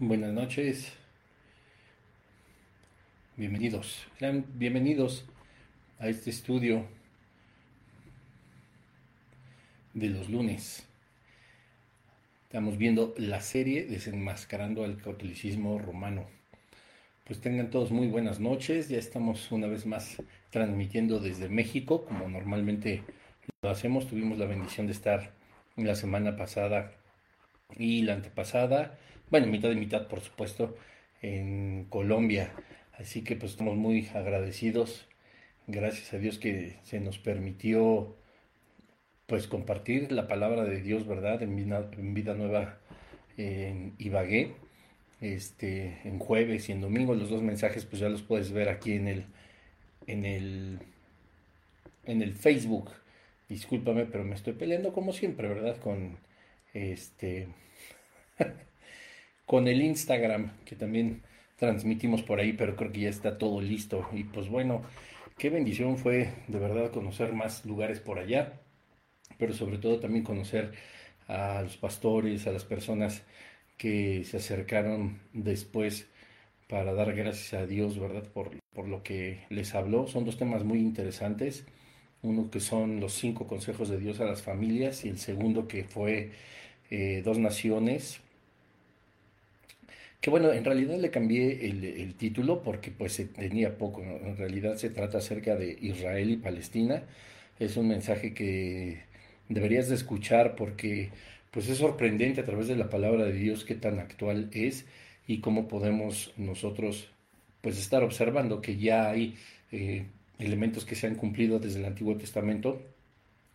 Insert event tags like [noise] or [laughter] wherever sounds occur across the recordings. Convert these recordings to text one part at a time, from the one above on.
Buenas noches. Bienvenidos. Bienvenidos a este estudio de los lunes. Estamos viendo la serie Desenmascarando al catolicismo romano. Pues tengan todos muy buenas noches. Ya estamos una vez más transmitiendo desde México, como normalmente lo hacemos. Tuvimos la bendición de estar la semana pasada y la antepasada, bueno, mitad de mitad, por supuesto, en Colombia. Así que pues estamos muy agradecidos. Gracias a Dios que se nos permitió pues compartir la palabra de Dios, ¿verdad? En vida, en vida nueva en Ibagué este, en jueves y en domingo. Los dos mensajes pues ya los puedes ver aquí en el, en el, en el Facebook. Discúlpame, pero me estoy peleando como siempre, ¿verdad? Con este, [laughs] con el Instagram, que también transmitimos por ahí, pero creo que ya está todo listo. Y pues bueno, qué bendición fue de verdad conocer más lugares por allá, pero sobre todo también conocer a los pastores, a las personas que se acercaron después para dar gracias a Dios, ¿verdad? Por, por lo que les habló. Son dos temas muy interesantes. Uno que son los cinco consejos de Dios a las familias y el segundo que fue eh, dos naciones. Que bueno, en realidad le cambié el, título porque pues tenía poco. En realidad se trata acerca de Israel y Palestina. Es un mensaje que deberías de escuchar porque pues es sorprendente a través de la palabra de Dios qué tan actual es y cómo podemos nosotros pues estar observando que ya hay eh, elementos que se han cumplido desde el Antiguo Testamento,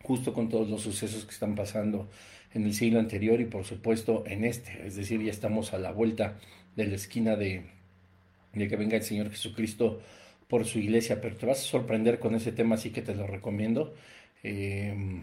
justo con todos los sucesos que están pasando en el siglo anterior y por supuesto en este, es decir, ya estamos a la vuelta de la esquina de, de que venga el Señor Jesucristo por su iglesia, pero te vas a sorprender con ese tema, así que te lo recomiendo. Eh,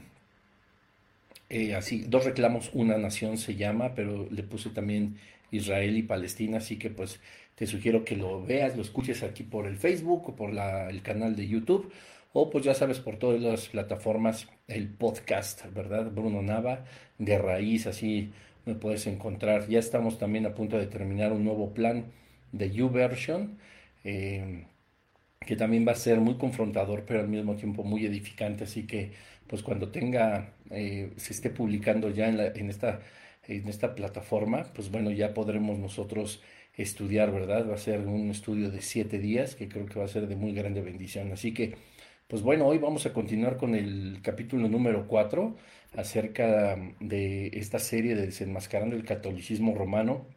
eh, así, dos reclamos, una nación se llama, pero le puse también Israel y Palestina, así que pues te sugiero que lo veas, lo escuches aquí por el Facebook o por la, el canal de YouTube, o pues ya sabes por todas las plataformas, el podcast, ¿verdad? Bruno Nava, de raíz, así me puedes encontrar. Ya estamos también a punto de terminar un nuevo plan de YouVersion. Eh, que también va a ser muy confrontador, pero al mismo tiempo muy edificante. Así que, pues cuando tenga, eh, se esté publicando ya en, la, en, esta, en esta plataforma, pues bueno, ya podremos nosotros estudiar, ¿verdad? Va a ser un estudio de siete días que creo que va a ser de muy grande bendición. Así que, pues bueno, hoy vamos a continuar con el capítulo número cuatro acerca de esta serie de desenmascarando el catolicismo romano.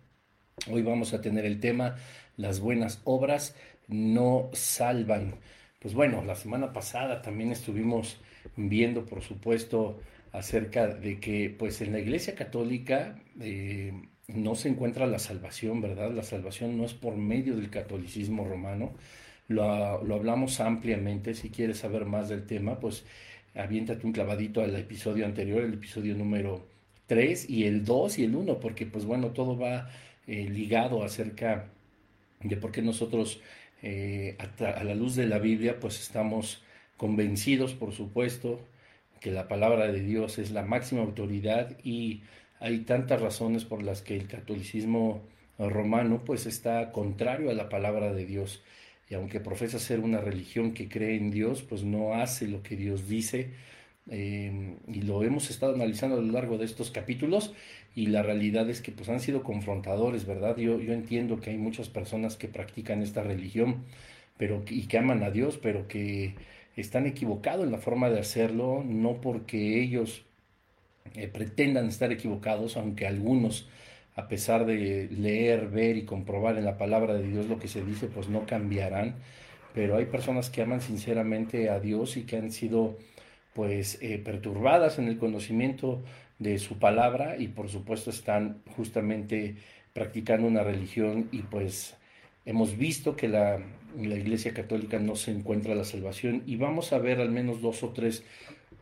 Hoy vamos a tener el tema las buenas obras no salvan. Pues bueno, la semana pasada también estuvimos viendo, por supuesto, acerca de que pues en la Iglesia Católica eh, no se encuentra la salvación, ¿verdad? La salvación no es por medio del catolicismo romano. Lo, hablamos ampliamente. Si quieres saber más del tema, pues aviéntate un clavadito al episodio anterior, el episodio número 3 y el 2 y el 1, porque pues bueno, todo va eh, ligado acerca de por qué nosotros eh, a, la luz de la Biblia, pues estamos convencidos, por supuesto, que la palabra de Dios es la máxima autoridad y hay tantas razones por las que el catolicismo romano pues está contrario a la palabra de Dios y aunque profesa ser una religión que cree en Dios pues no hace lo que Dios dice eh, y lo hemos estado analizando a lo largo de estos capítulos y la realidad es que pues han sido confrontadores, ¿verdad? Yo, yo entiendo que hay muchas personas que practican esta religión pero, y que aman a Dios, pero que están equivocados en la forma de hacerlo, no porque ellos eh, pretendan estar equivocados, aunque algunos, a pesar de leer, ver y comprobar en la palabra de Dios lo que se dice, pues no cambiarán, pero hay personas que aman sinceramente a Dios y que han sido pues eh, perturbadas en el conocimiento de su palabra y por supuesto están justamente practicando una religión y pues hemos visto que la, la Iglesia Católica no se encuentra la salvación. Y vamos a ver al menos dos o tres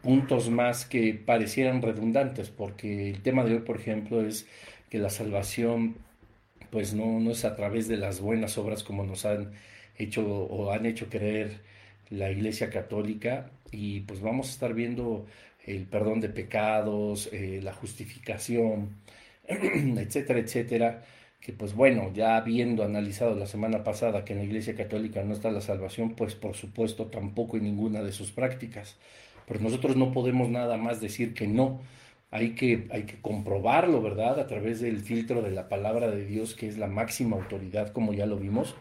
puntos más que parecieran redundantes porque el tema de hoy por ejemplo es que la salvación pues no, no es a través de las buenas obras como nos han hecho o han hecho creer la Iglesia Católica y pues vamos a estar viendo el perdón de pecados, eh, la justificación, [clears throat] etcétera, etcétera. que pues bueno, ya habiendo analizado la semana pasada que en la Iglesia Católica no está la salvación, pues por supuesto tampoco en ninguna de sus prácticas. Pero nosotros no podemos nada más decir que no. Hay que, hay que comprobarlo, ¿verdad? A través del filtro de la palabra de Dios, que es la máxima autoridad, como ya lo vimos.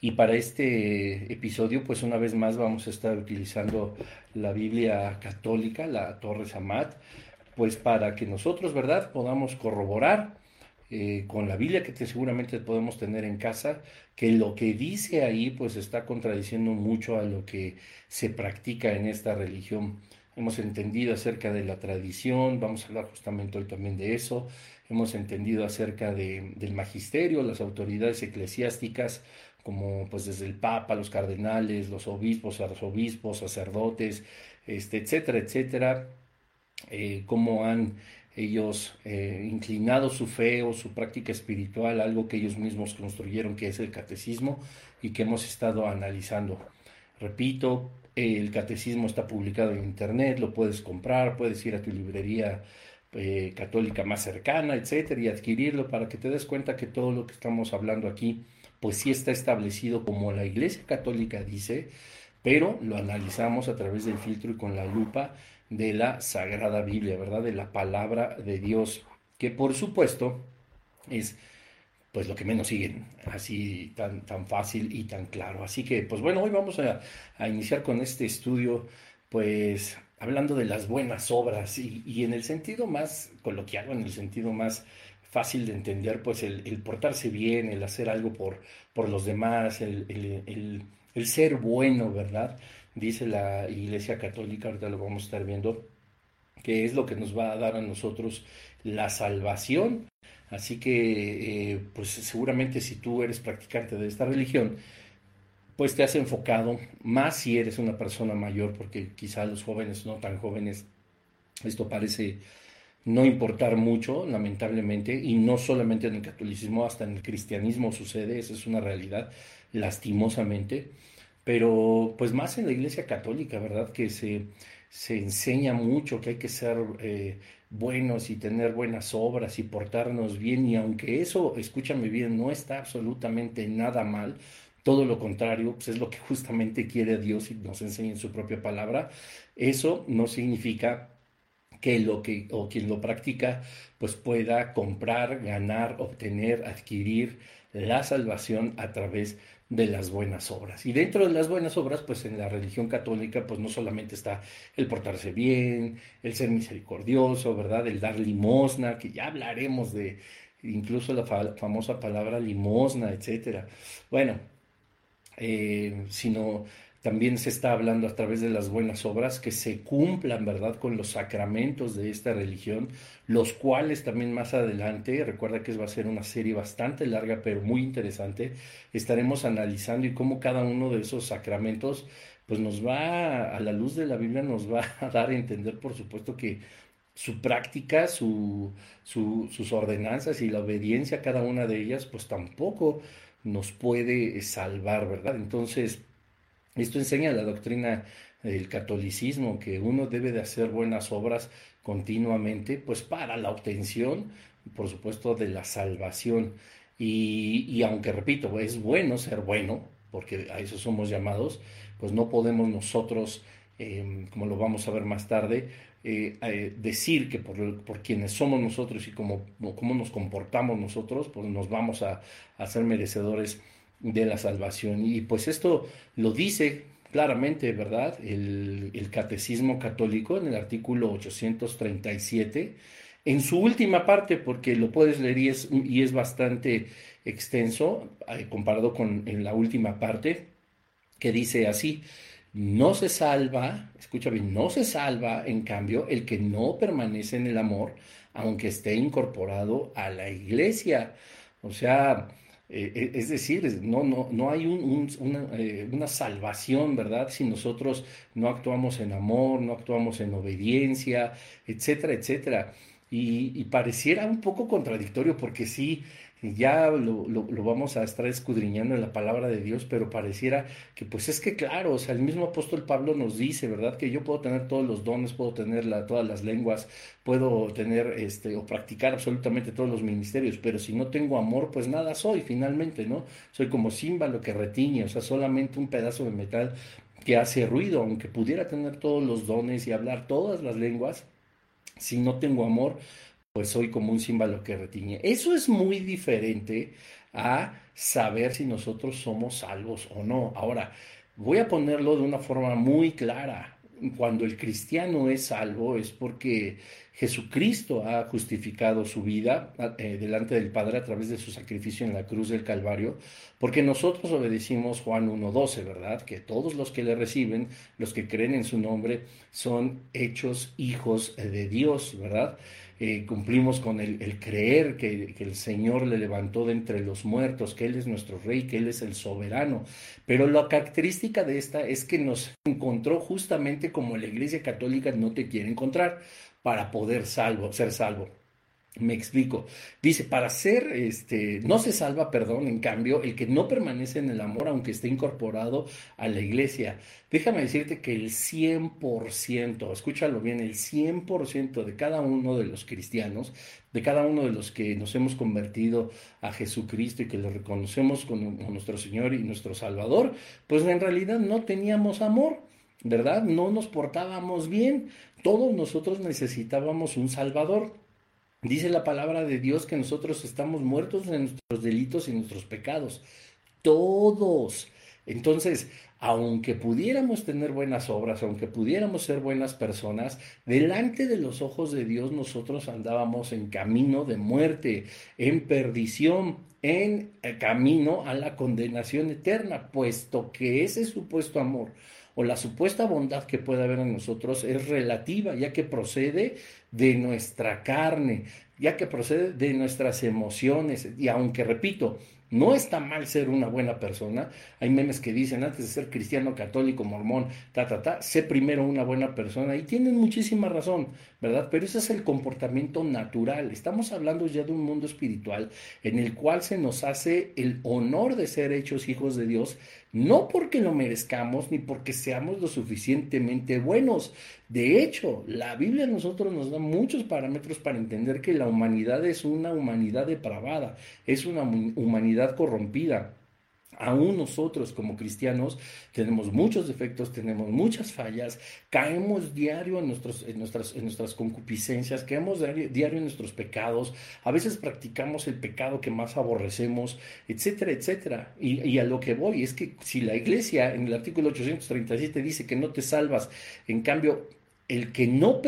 Y para este episodio, pues una vez más vamos a estar utilizando la Biblia católica, la Torre Samat, pues para que nosotros, ¿verdad?, podamos corroborar eh, con la Biblia que seguramente podemos tener en casa, que lo que dice ahí pues está contradiciendo mucho a lo que se practica en esta religión. Hemos entendido acerca de la tradición, vamos a hablar justamente hoy también de eso, hemos entendido acerca de, del magisterio, las autoridades eclesiásticas, como pues desde el Papa, los cardenales, los obispos, arzobispos, sacerdotes, este, etcétera, etcétera, eh, cómo han ellos eh, inclinado su fe o su práctica espiritual, algo que ellos mismos construyeron, que es el catecismo, y que hemos estado analizando. Repito, el catecismo está publicado en internet, lo puedes comprar, puedes ir a tu librería eh, católica más cercana, etcétera, y adquirirlo para que te des cuenta que todo lo que estamos hablando aquí, pues sí está establecido como la Iglesia Católica dice, pero lo analizamos a través del filtro y con la lupa de la Sagrada Biblia, ¿verdad? De la palabra de Dios, que por supuesto es pues lo que menos siguen, así tan, tan fácil y tan claro. Así que, pues bueno, hoy vamos a, iniciar con este estudio, pues hablando de las buenas obras y, en el sentido más coloquial, en el sentido más fácil de entender, pues el, portarse bien, el hacer algo por, por los demás, el, el ser bueno, ¿verdad? dice la Iglesia Católica, ahorita lo vamos a estar viendo, que es lo que nos va a dar a nosotros la salvación. Así que, eh, pues seguramente si tú eres practicante de esta religión, pues te has enfocado más si eres una persona mayor, porque quizá los jóvenes no tan jóvenes, esto parece no importar mucho, lamentablemente, y no solamente en el catolicismo, hasta en el cristianismo sucede, esa es una realidad, lastimosamente pero pues más en la Iglesia Católica, ¿verdad? Que se, se enseña mucho que hay que ser eh, buenos y tener buenas obras y portarnos bien, y aunque eso, escúchame bien, no está absolutamente nada mal, todo lo contrario, pues es lo que justamente quiere Dios y nos enseña en su propia palabra, eso no significa que lo que o quien lo practica pues pueda comprar, ganar, obtener, adquirir la salvación a través de las buenas obras. Y dentro de las buenas obras, pues en la religión católica, pues no solamente está el portarse bien, el ser misericordioso, ¿verdad? El dar limosna, que ya hablaremos de incluso la famosa palabra limosna, etcétera. Bueno, eh, sino también se está hablando a través de las buenas obras que se cumplan, ¿verdad?, con los sacramentos de esta religión, los cuales también más adelante, recuerda que va a ser una serie bastante larga, pero muy interesante, estaremos analizando y cómo cada uno de esos sacramentos, pues nos va, a la luz de la Biblia, nos va a dar a entender, por supuesto, que su práctica, su, sus ordenanzas y la obediencia a cada una de ellas, pues tampoco nos puede salvar, ¿verdad? Entonces, esto enseña la doctrina del catolicismo, que uno debe de hacer buenas obras continuamente, pues para la obtención, por supuesto, de la salvación. Y, aunque, repito, es bueno ser bueno, porque a eso somos llamados, pues no podemos nosotros, em, como lo vamos a ver más tarde, eh, eh, decir que por, por, quienes somos nosotros y cómo, cómo nos comportamos nosotros, pues nos vamos a, a ser merecedores de la salvación. Y pues esto lo dice claramente, ¿verdad? El, catecismo católico en el artículo 837, en su última parte, porque lo puedes leer y es, y es bastante extenso eh, comparado con en la última parte, que dice así, no se salva, escucha bien, no se salva, en cambio, el que no permanece en el amor, aunque esté incorporado a la iglesia. O sea, eh, eh, es decir, no, no, no hay eh, una, salvación, ¿verdad? Si nosotros no actuamos en amor, no actuamos en obediencia, etcétera, etcétera. Y, pareciera un poco contradictorio porque sí, ya lo, vamos a estar escudriñando en la palabra de Dios, pero pareciera que pues es que claro, o sea, el mismo apóstol Pablo nos dice, ¿verdad? Que yo puedo tener todos los dones, puedo tener todas las lenguas, puedo tener este o practicar absolutamente todos los ministerios, pero si no tengo amor, pues nada soy finalmente, ¿no? Soy como címbalo que retiñe, o sea, solamente un pedazo de metal que hace ruido, aunque pudiera tener todos los dones y hablar todas las lenguas, si no tengo amor, pues soy como un címbalo que retiñe. Eso es muy diferente a saber si nosotros somos salvos o no. Ahora, voy a ponerlo de una forma muy clara. Cuando el cristiano es salvo es porque Jesucristo ha justificado su vida eh, delante del Padre a través de su sacrificio en la cruz del Calvario, porque nosotros obedecimos Juan 1.12, ¿verdad? Que todos los que le reciben, los que creen en su nombre, son hechos hijos de Dios, ¿verdad? Eh, cumplimos con el, creer que, el Señor le levantó de entre los muertos, que Él es nuestro Rey, que Él es el soberano. Pero la característica de esta es que nos encontró justamente como la Iglesia Católica no te quiere encontrar para poder ser salvo. Me explico. Dice, para ser, este, no se salva, perdón, en cambio, el que no permanece en el amor, aunque esté incorporado a la iglesia. Déjame decirte que el 100%, escúchalo bien, el 100% de cada uno de los cristianos, de cada uno de los que nos hemos convertido a Jesucristo y que le reconocemos como nuestro Señor y nuestro Salvador, pues en realidad no teníamos amor. ¿Verdad? No nos portábamos bien. Todos nosotros necesitábamos un Salvador. Dice la palabra de Dios que nosotros estamos muertos en nuestros delitos y nuestros pecados. Todos. Entonces, aunque pudiéramos tener buenas obras, aunque pudiéramos ser buenas personas, delante de los ojos de Dios nosotros andábamos en camino de muerte, en perdición, en camino a la condenación eterna, puesto que ese supuesto amor o la supuesta bondad que puede haber en nosotros es relativa, ya que procede de nuestra carne, ya que procede de nuestras emociones. Y aunque, repito, no está mal ser una buena persona. Hay memes que dicen, antes de ser cristiano, católico, mormón, ta, ta, ta, sé primero una buena persona. Y tienen muchísima razón, ¿verdad? Pero ese es el comportamiento natural. Estamos hablando ya de un mundo espiritual en el cual se nos hace el honor de ser hechos hijos de Dios, no porque lo merezcamos ni porque seamos lo suficientemente buenos. De hecho, la Biblia a nosotros nos da muchos parámetros para entender que la humanidad es una humanidad depravada, es una humanidad corrompida. Aún nosotros como cristianos tenemos muchos defectos, tenemos muchas fallas, caemos diario en, nuestros, en, nuestras, en nuestras concupiscencias, caemos diario, en nuestros pecados, a veces practicamos el pecado que más aborrecemos, etcétera, etcétera. Y, a lo que voy es que si la iglesia en el artículo 837 dice que no te salvas, en cambio el que no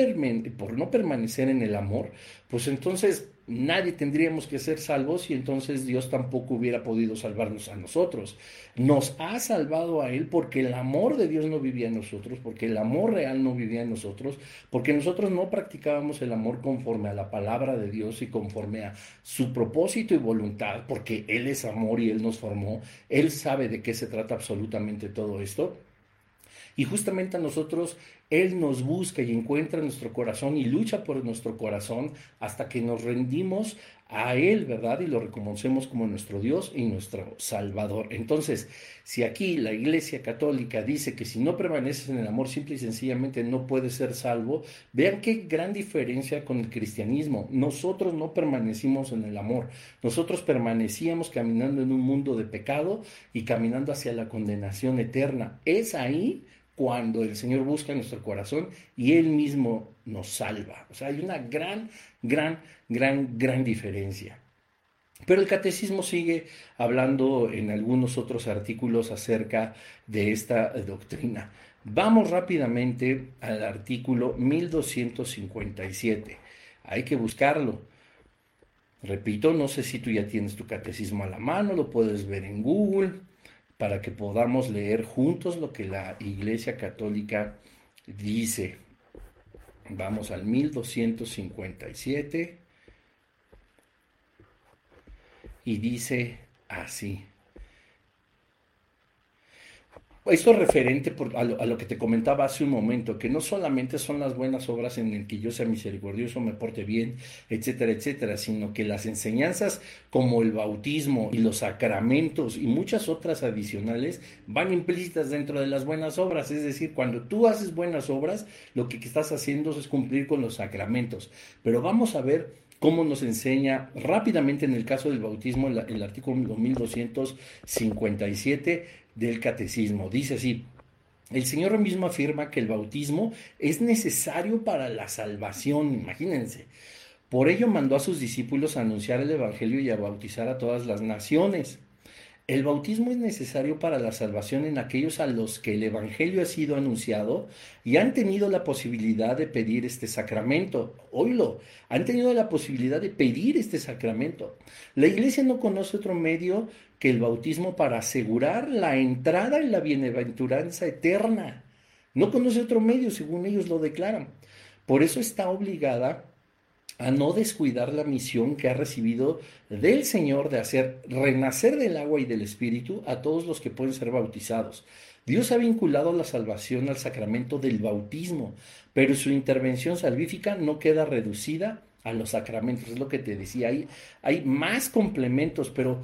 por no permanecer en el amor, pues entonces nadie tendríamos que ser salvos y entonces Dios tampoco hubiera podido salvarnos a nosotros. Nos ha salvado a Él porque el amor de Dios no vivía en nosotros, porque el amor real no vivía en nosotros, porque nosotros no practicábamos el amor conforme a la palabra de Dios y conforme a su propósito y voluntad, porque Él es amor y Él nos formó. Él sabe de qué se trata absolutamente todo esto. Y justamente a nosotros Él nos busca y encuentra nuestro corazón y lucha por nuestro corazón hasta que nos rendimos a Él, ¿verdad? Y lo reconocemos como nuestro Dios y nuestro Salvador. Entonces, si aquí la Iglesia Católica dice que si no permaneces en el amor, simple y sencillamente no puedes ser salvo, vean qué gran diferencia con el cristianismo. Nosotros no permanecimos en el amor, nosotros permanecíamos caminando en un mundo de pecado y caminando hacia la condenación eterna. Es ahí cuando el Señor busca nuestro corazón y Él mismo nos salva. O sea, hay una gran, gran, gran, gran diferencia. Pero el catecismo sigue hablando en algunos otros artículos acerca de esta doctrina. Vamos rápidamente al artículo 1257. Hay que buscarlo. Repito, no sé si tú ya tienes tu catecismo a la mano, lo puedes ver en Google para que podamos leer juntos lo que la Iglesia Católica dice. Vamos al 1257 y dice así. Esto referente a, lo, que te comentaba hace un momento, que no solamente son las buenas obras en el que yo sea misericordioso, me porte bien, etcétera, etcétera, sino que las enseñanzas como el bautismo y los sacramentos y muchas otras adicionales van implícitas dentro de las buenas obras. Es decir, cuando tú haces buenas obras, lo que estás haciendo es cumplir con los sacramentos. Pero vamos a ver cómo nos enseña rápidamente en el caso del bautismo el, el artículo 1257 del catecismo. Dice así, el Señor mismo afirma que el bautismo es necesario para la salvación, imagínense. Por ello mandó a sus discípulos a anunciar el Evangelio y a bautizar a todas las naciones. El bautismo es necesario para la salvación en aquellos a los que el Evangelio ha sido anunciado y han tenido la posibilidad de pedir este sacramento. Oílo, han tenido la posibilidad de pedir este sacramento. La iglesia no conoce otro medio que el bautismo para asegurar la entrada en la bienaventuranza eterna. No conoce otro medio, según ellos lo declaran. Por eso está obligada a no descuidar la misión que ha recibido del Señor de hacer renacer del agua y del Espíritu a todos los que pueden ser bautizados. Dios ha vinculado la salvación al sacramento del bautismo, pero su intervención salvífica no queda reducida a los sacramentos. Es lo que te decía, hay, hay más complementos, pero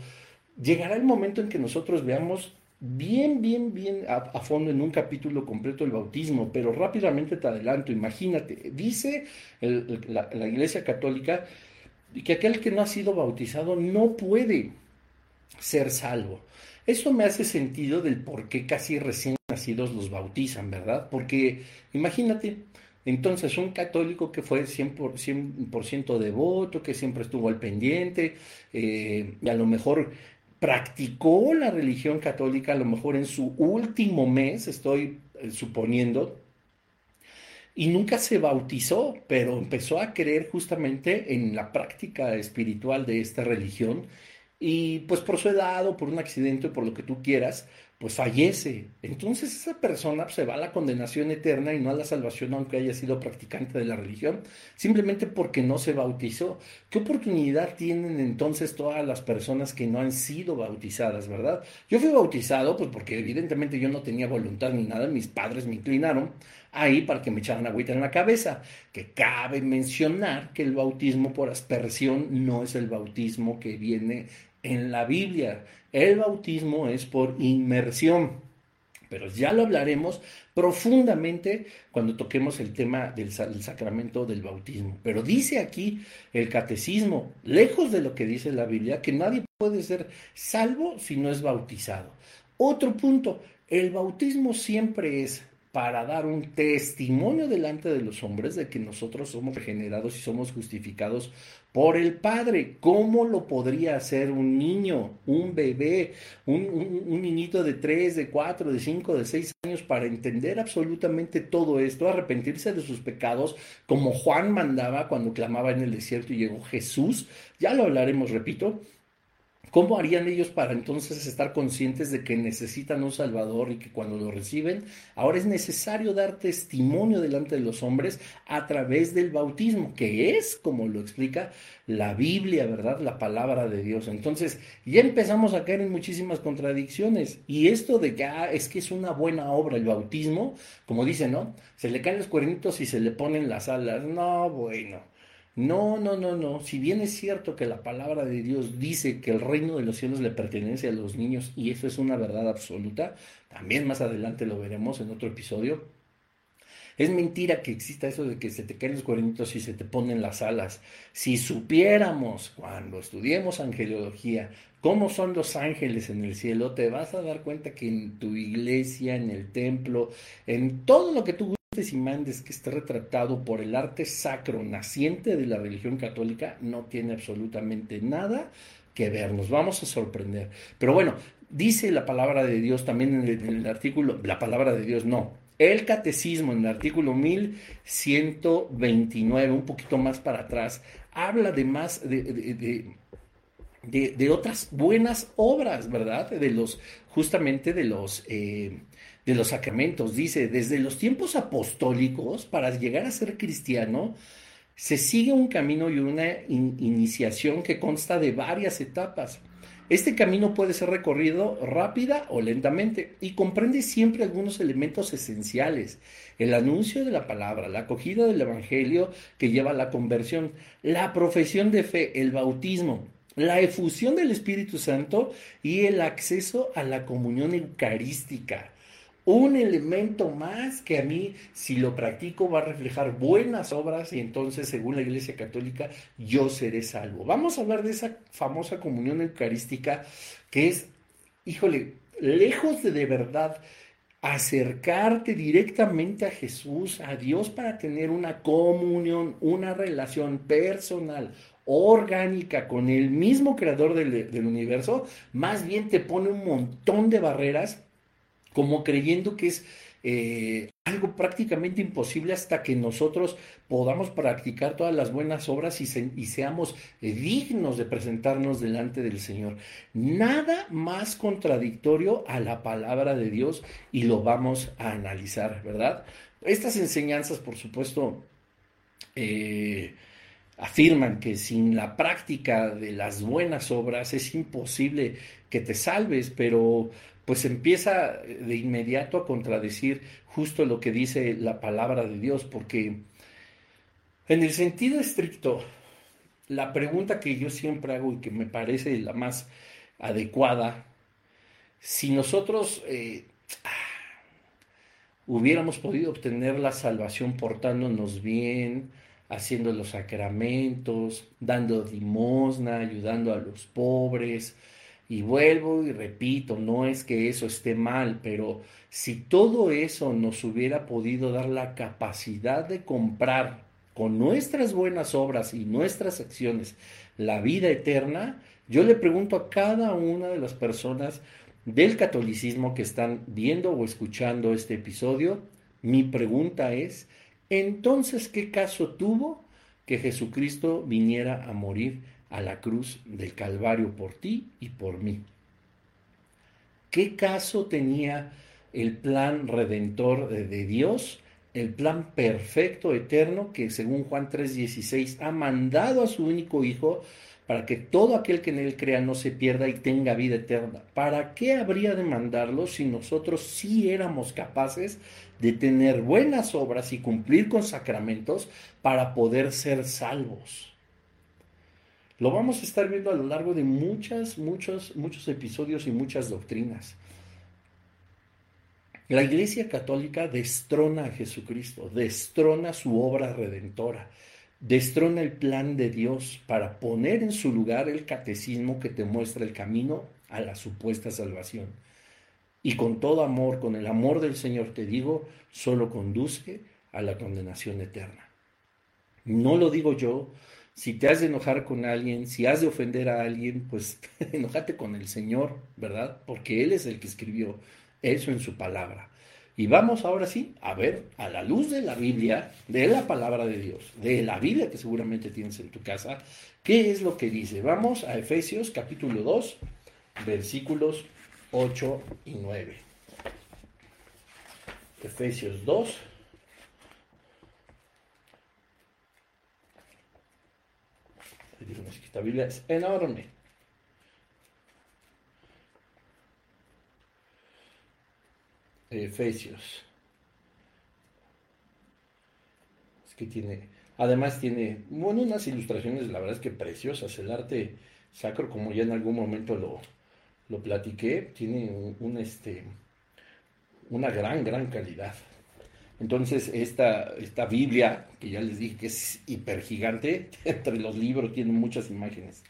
llegará el momento en que nosotros veamos bien, bien, bien a, fondo en un capítulo completo el bautismo, pero rápidamente te adelanto, imagínate, dice la, Iglesia Católica que aquel que no ha sido bautizado no puede ser salvo. Eso me hace sentido del por qué casi recién nacidos los bautizan, ¿verdad? Porque imagínate, entonces, un católico que fue 100%, devoto, que siempre estuvo al pendiente, eh, y a lo mejor practicó la religión católica a lo mejor en su último mes, estoy eh, suponiendo, y nunca se bautizó, pero empezó a creer justamente en la práctica espiritual de esta religión. Y pues por su edad o por un accidente o por lo que tú quieras, pues fallece. Entonces esa persona se va a la condenación eterna y no a la salvación aunque haya sido practicante de la religión, simplemente porque no se bautizó. ¿Qué oportunidad tienen entonces todas las personas que no han sido bautizadas, verdad? Yo fui bautizado pues porque evidentemente yo no tenía voluntad ni nada, mis padres me inclinaron ahí para que me echaran agüita en la cabeza, que cabe mencionar que el bautismo por aspersión no es el bautismo que viene en la Biblia. El bautismo es por inmersión, pero ya lo hablaremos profundamente cuando toquemos el tema del, sacramento del bautismo. Pero dice aquí el catecismo, lejos de lo que dice la Biblia, que nadie puede ser salvo si no es bautizado. Otro punto, el bautismo siempre es para dar un testimonio delante de los hombres de que nosotros somos regenerados y somos justificados por el Padre. ¿Cómo lo podría hacer un niño, un bebé, un, niñito de 3, de 4, de 5, de 6 años para entender absolutamente todo esto, arrepentirse de sus pecados, como Juan mandaba cuando clamaba en el desierto y llegó Jesús? Ya lo hablaremos, repito ¿Cómo harían ellos para entonces estar conscientes de que necesitan un Salvador y que cuando lo reciben, ahora es necesario dar testimonio delante de los hombres a través del bautismo, que es, como lo explica la Biblia, ¿verdad? La palabra de Dios. Entonces, ya empezamos a caer en muchísimas contradicciones. Y esto de que ah, es que es una buena obra el bautismo, como dice, ¿no? Se le caen los cuernitos y se le ponen las alas. No, bueno. No, no, no, no. Si bien es cierto que la palabra de Dios dice que el reino de los cielos le pertenece a los niños y eso es una verdad absoluta, también más adelante lo veremos en otro episodio. Es mentira que exista eso de que se te caen los cuernitos y se te ponen las alas. Si supiéramos cuando estudiemos angelología cómo son los ángeles en el cielo, te vas a dar cuenta que en tu iglesia, en el templo, en todo lo que tú y mandes que esté retratado por el arte sacro naciente de la religión católica no tiene absolutamente nada que ver, nos vamos a sorprender. Pero bueno, dice la palabra de Dios también en el, artículo, la palabra de Dios no, el catecismo en el artículo 1129, un poquito más para atrás, habla de más de, de, otras buenas obras, ¿verdad? De los, justamente de los... Eh, de los sacramentos. Dice, desde los tiempos apostólicos, para llegar a ser cristiano, se sigue un camino y una iniciación que consta de varias etapas. Este camino puede ser recorrido rápida o lentamente y comprende siempre algunos elementos esenciales. El anuncio de la palabra, la acogida del Evangelio que lleva a la conversión, la profesión de fe, el bautismo, la efusión del Espíritu Santo y el acceso a la comunión eucarística un elemento más que a mí, si lo practico, va a reflejar buenas obras y entonces, según la Iglesia Católica, yo seré salvo. Vamos a hablar de esa famosa comunión eucarística que es, híjole, lejos de de verdad acercarte directamente a Jesús, a Dios, para tener una comunión, una relación personal, orgánica con el mismo creador del, del universo, más bien te pone un montón de barreras como creyendo que es eh, algo prácticamente imposible hasta que nosotros podamos practicar todas las buenas obras y, seamos eh, dignos de presentarnos delante del Señor. Nada más contradictorio a la palabra de Dios y lo vamos a analizar, ¿verdad? Estas enseñanzas, por supuesto, eh, afirman que sin la práctica de las buenas obras es imposible que te salves, pero pues empieza de inmediato a contradecir justo lo que dice la palabra de Dios, porque en el sentido estricto, la pregunta que yo siempre hago y que me parece la más adecuada, si nosotros eh, hubiéramos podido obtener la salvación portándonos bien, haciendo los sacramentos, dando limosna, ayudando a los pobres, y vuelvo y repito, no es que eso esté mal, pero si todo eso nos hubiera podido dar la capacidad de comprar con nuestras buenas obras y nuestras acciones la vida eterna, yo le pregunto a cada una de las personas del catolicismo que están viendo o escuchando este episodio, mi pregunta es, entonces, ¿qué caso tuvo que Jesucristo viniera a morir a la cruz del Calvario por ti y por mí. ¿Qué caso tenía el plan redentor de Dios, el plan perfecto, eterno, que según Juan 3:16 ha mandado a su único Hijo para que todo aquel que en él crea no se pierda y tenga vida eterna? ¿Para qué habría de mandarlo si nosotros sí éramos capaces de tener buenas obras y cumplir con sacramentos para poder ser salvos? Lo vamos a estar viendo a lo largo de muchas, muchos, muchos episodios y muchas doctrinas. La Iglesia Católica destrona a Jesucristo, destrona su obra redentora, destrona el plan de Dios para poner en su lugar el catecismo que te muestra el camino a la supuesta salvación. Y con todo amor, con el amor del Señor, te digo, solo conduce a la condenación eterna. No lo digo yo, si te has de enojar con alguien, si has de ofender a alguien, pues [laughs] enojate con el Señor, ¿verdad? Porque Él es el que escribió eso en su palabra. Y vamos ahora sí a ver a la luz de la Biblia, de la palabra de Dios, de la Biblia que seguramente tienes en tu casa, qué es lo que dice. Vamos a Efesios capítulo 2, versículos 8 y 9. Efesios 2, esta Biblia es enorme. Efesios. Es que tiene, además tiene, bueno, unas ilustraciones, la verdad es que preciosas. El arte sacro, como ya en algún momento lo, lo platiqué, tiene un, este, una gran, gran calidad. Entonces, esta, esta Biblia, que ya les dije que es hipergigante, [laughs] entre los libros tiene muchas imágenes.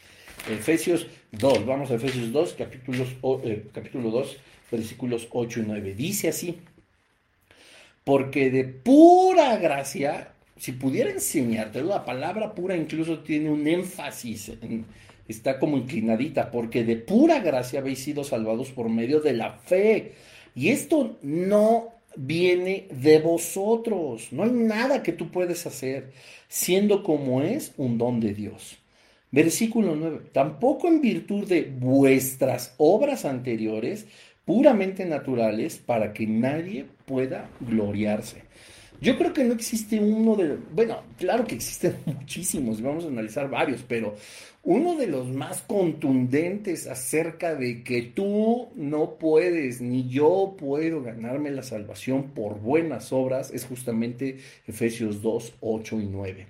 Efesios 2, vamos a Efesios 2, capítulos, eh, capítulo 2, versículos 8 y 9. Dice así, porque de pura gracia, si pudiera enseñarte, la palabra pura incluso tiene un énfasis, está como inclinadita, porque de pura gracia habéis sido salvados por medio de la fe. Y esto no viene de vosotros. No hay nada que tú puedes hacer, siendo como es un don de Dios. Versículo 9. Tampoco en virtud de vuestras obras anteriores, puramente naturales, para que nadie pueda gloriarse. Yo creo que no existe uno de, bueno, claro que existen [laughs] muchísimos, vamos a analizar varios, pero uno de los más contundentes acerca de que tú no puedes, ni yo puedo ganarme la salvación por buenas obras, es justamente Efesios 2, 8 y 9.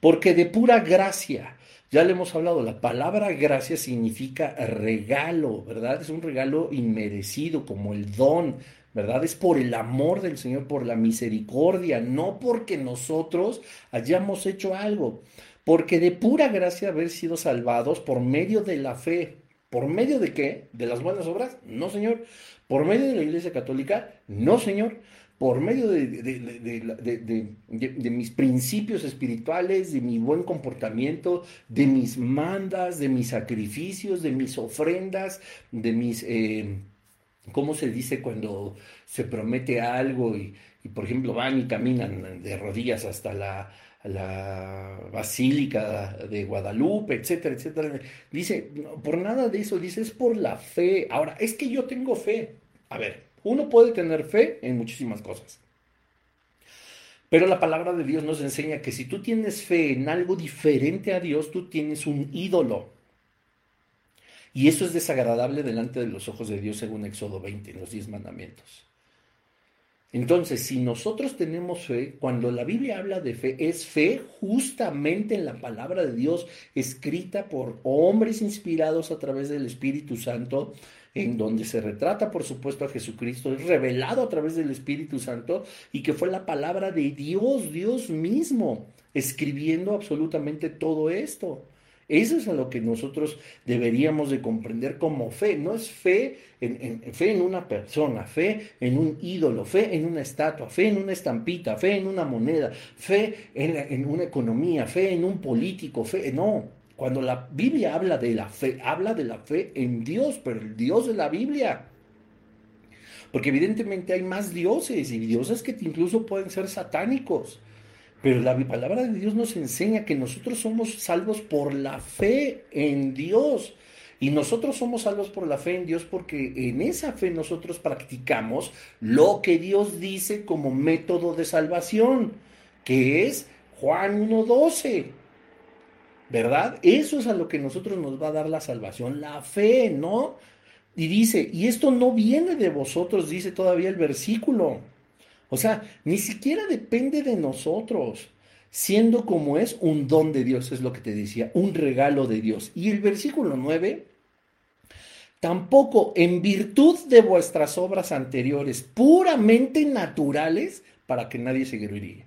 Porque de pura gracia, ya le hemos hablado, la palabra gracia significa regalo, ¿verdad? Es un regalo inmerecido, como el don, ¿verdad? Es por el amor del Señor, por la misericordia, no porque nosotros hayamos hecho algo, porque de pura gracia haber sido salvados por medio de la fe. ¿Por medio de qué? ¿De las buenas obras? No, Señor. ¿Por medio de la Iglesia Católica? No, Señor. Por medio de, mis principios espirituales, de mi buen comportamiento, de mis mandas, de mis sacrificios, de mis ofrendas, de mis... Eh, ¿Cómo se dice cuando se promete algo y, por ejemplo, van y caminan de rodillas hasta la, la Basílica de Guadalupe, etcétera, etcétera? Dice, por nada de eso, dice, es por la fe. Ahora, es que yo tengo fe. A ver, uno puede tener fe en muchísimas cosas. Pero la palabra de Dios nos enseña que si tú tienes fe en algo diferente a Dios, tú tienes un ídolo. Y eso es desagradable delante de los ojos de Dios según Éxodo 20, en los diez mandamientos. Entonces, si nosotros tenemos fe, cuando la Biblia habla de fe, es fe justamente en la palabra de Dios escrita por hombres inspirados a través del Espíritu Santo, en donde se retrata, por supuesto, a Jesucristo, es revelado a través del Espíritu Santo y que fue la palabra de Dios, Dios mismo, escribiendo absolutamente todo esto. Eso es lo que nosotros deberíamos de comprender como fe. No es fe en, fe en una persona, fe en un ídolo, fe en una estatua, fe en una estampita, fe en una moneda, fe en, en una economía, fe en un político, fe. No, cuando la Biblia habla de la fe, habla de la fe en Dios, pero el Dios de la Biblia. Porque evidentemente hay más dioses y dioses que incluso pueden ser satánicos. Pero la palabra de Dios nos enseña que nosotros somos salvos por la fe en Dios. Y nosotros somos salvos por la fe en Dios porque en esa fe nosotros practicamos lo que Dios dice como método de salvación, que es Juan 1.12. ¿Verdad? Eso es a lo que nosotros nos va a dar la salvación, la fe, ¿no? Y dice, y esto no viene de vosotros, dice todavía el versículo. O sea, ni siquiera depende de nosotros, siendo como es un don de Dios, es lo que te decía, un regalo de Dios. Y el versículo 9, tampoco en virtud de vuestras obras anteriores, puramente naturales, para que nadie se gruiría.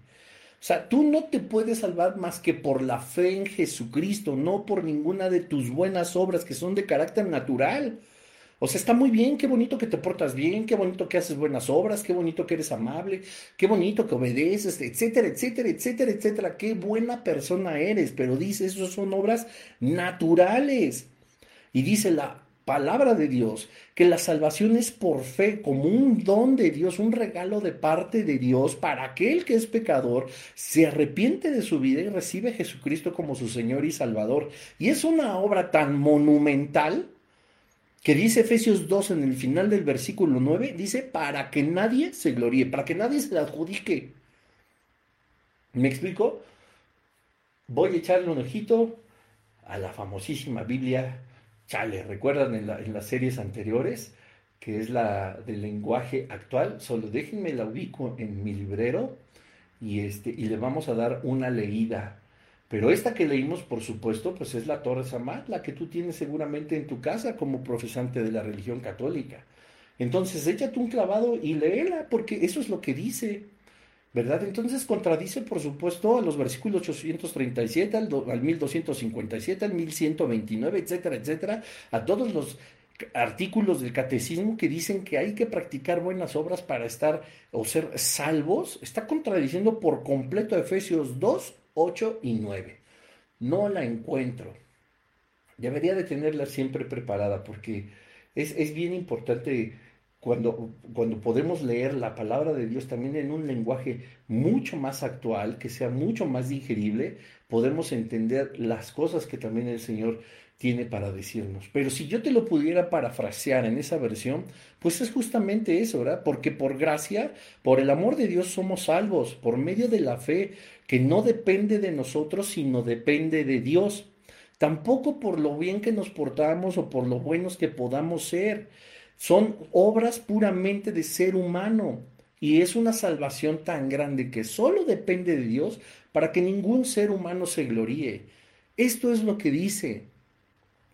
O sea, tú no te puedes salvar más que por la fe en Jesucristo, no por ninguna de tus buenas obras que son de carácter natural. O sea, está muy bien, qué bonito que te portas bien, qué bonito que haces buenas obras, qué bonito que eres amable, qué bonito que obedeces, etcétera, etcétera, etcétera, etcétera. Qué buena persona eres, pero dice, eso son obras naturales. Y dice la palabra de Dios que la salvación es por fe, como un don de Dios, un regalo de parte de Dios para aquel que es pecador, se arrepiente de su vida y recibe a Jesucristo como su Señor y Salvador. Y es una obra tan monumental que dice Efesios 2 en el final del versículo 9, dice, para que nadie se gloríe, para que nadie se la adjudique. ¿Me explico? Voy a echarle un ojito a la famosísima Biblia Chale. ¿Recuerdan en, en las series anteriores? Que es la del lenguaje actual. Solo déjenme la ubico en mi librero y, este, y le vamos a dar una leída pero esta que leímos, por supuesto, pues es la Torre Samad, la que tú tienes seguramente en tu casa como profesante de la religión católica. Entonces, échate un clavado y léela, porque eso es lo que dice, ¿verdad? Entonces contradice, por supuesto, a los versículos 837, al, al 1257, al 1129, etcétera, etcétera, a todos los artículos del catecismo que dicen que hay que practicar buenas obras para estar o ser salvos, está contradiciendo por completo Efesios 2, 8 y 9. No la encuentro. Debería de tenerla siempre preparada porque es, bien importante cuando, cuando podemos leer la palabra de Dios también en un lenguaje mucho más actual, que sea mucho más digerible, podemos entender las cosas que también el Señor tiene para decirnos. Pero si yo te lo pudiera parafrasear en esa versión, pues es justamente eso, ¿verdad? Porque por gracia, por el amor de Dios somos salvos, por medio de la fe, que no depende de nosotros, sino depende de Dios. Tampoco por lo bien que nos portamos o por lo buenos que podamos ser. Son obras puramente de ser humano. Y es una salvación tan grande que solo depende de Dios para que ningún ser humano se gloríe. Esto es lo que dice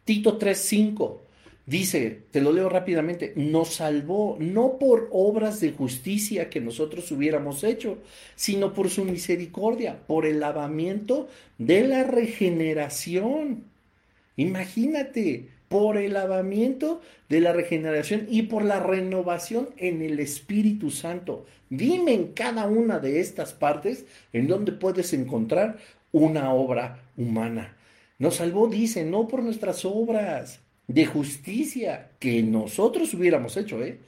Tito 3:5. Dice, te lo leo rápidamente, nos salvó no por obras de justicia que nosotros hubiéramos hecho, sino por su misericordia, por el lavamiento de la regeneración. Imagínate, por el lavamiento de la regeneración y por la renovación en el Espíritu Santo. Dime en cada una de estas partes en donde puedes encontrar una obra humana. Nos salvó, dice, no por nuestras obras de justicia que nosotros hubiéramos hecho, ¿eh?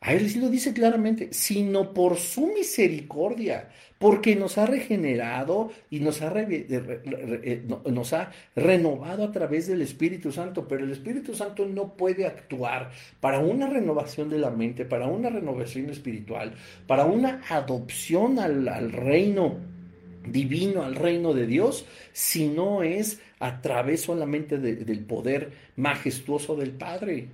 A él sí lo dice claramente, sino por su misericordia, porque nos ha regenerado y nos ha, eh, nos ha renovado a través del Espíritu Santo, pero el Espíritu Santo no puede actuar para una renovación de la mente, para una renovación espiritual, para una adopción al reino divino al reino de Dios, si no es a través solamente del poder majestuoso del Padre.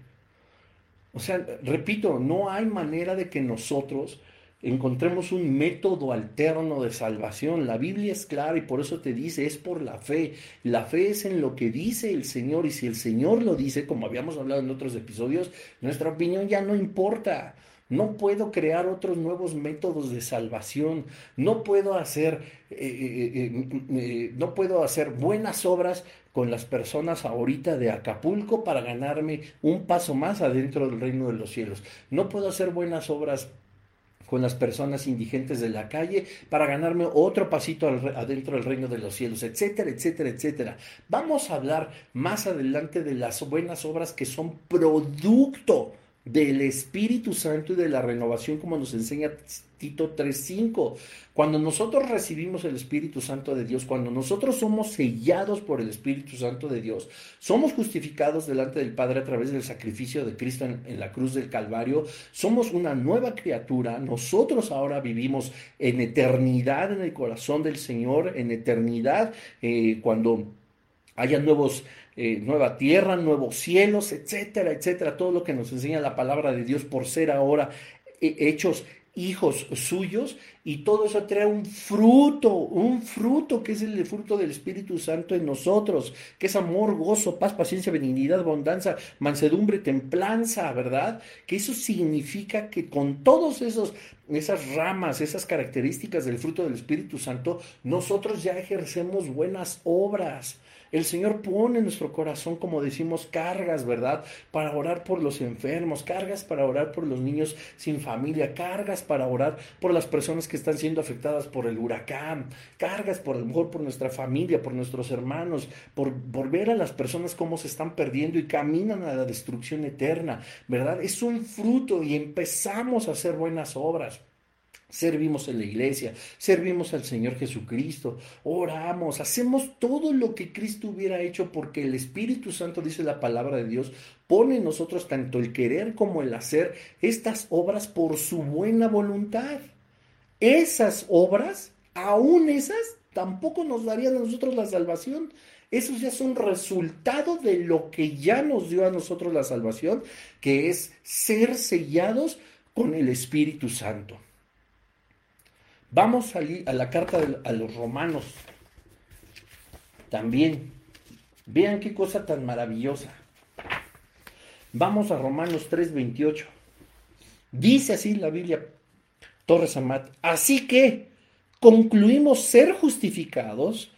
O sea, repito, no hay manera de que nosotros encontremos un método alterno de salvación. La Biblia es clara y por eso te dice, es por la fe. La fe es en lo que dice el Señor y si el Señor lo dice, como habíamos hablado en otros episodios, nuestra opinión ya no importa. No puedo crear otros nuevos métodos de salvación. No puedo hacer, eh, eh, eh, no puedo hacer buenas obras con las personas ahorita de Acapulco para ganarme un paso más adentro del reino de los cielos. No puedo hacer buenas obras con las personas indigentes de la calle para ganarme otro pasito adentro del reino de los cielos, etcétera, etcétera, etcétera. Vamos a hablar más adelante de las buenas obras que son producto del Espíritu Santo y de la renovación, como nos enseña Tito 3.5. Cuando nosotros recibimos el Espíritu Santo de Dios, cuando nosotros somos sellados por el Espíritu Santo de Dios, somos justificados delante del Padre a través del sacrificio de Cristo en, la cruz del Calvario, somos una nueva criatura, nosotros ahora vivimos en eternidad en el corazón del Señor, en eternidad, eh, cuando haya nuevos eh, nueva tierra, nuevos cielos, etcétera, etcétera, todo lo que nos enseña la palabra de Dios por ser ahora eh, hechos hijos suyos y todo eso trae un fruto, un fruto que es el fruto del Espíritu Santo en nosotros, que es amor, gozo, paz, paciencia, benignidad, bondanza, mansedumbre, templanza, ¿verdad? Que eso significa que con todos esos esas ramas, esas características del fruto del Espíritu Santo, nosotros ya ejercemos buenas obras. El Señor pone en nuestro corazón, como decimos, cargas, ¿verdad? Para orar por los enfermos, cargas para orar por los niños sin familia, cargas para orar por las personas que están siendo afectadas por el huracán, cargas por mejor por nuestra familia, por nuestros hermanos, por, por ver a las personas cómo se están perdiendo y caminan a la destrucción eterna, ¿verdad? Es un fruto y empezamos a hacer buenas obras. Servimos en la iglesia, servimos al Señor Jesucristo, oramos, hacemos todo lo que Cristo hubiera hecho porque el Espíritu Santo, dice la palabra de Dios, pone en nosotros tanto el querer como el hacer estas obras por su buena voluntad. Esas obras, aún esas, tampoco nos darían a nosotros la salvación. Esos ya son resultado de lo que ya nos dio a nosotros la salvación, que es ser sellados con el Espíritu Santo. Vamos a, la carta a los romanos. También. Vean qué cosa tan maravillosa. Vamos a Romanos 3:28. Dice así la Biblia, Torres Amat. Así que concluimos ser justificados,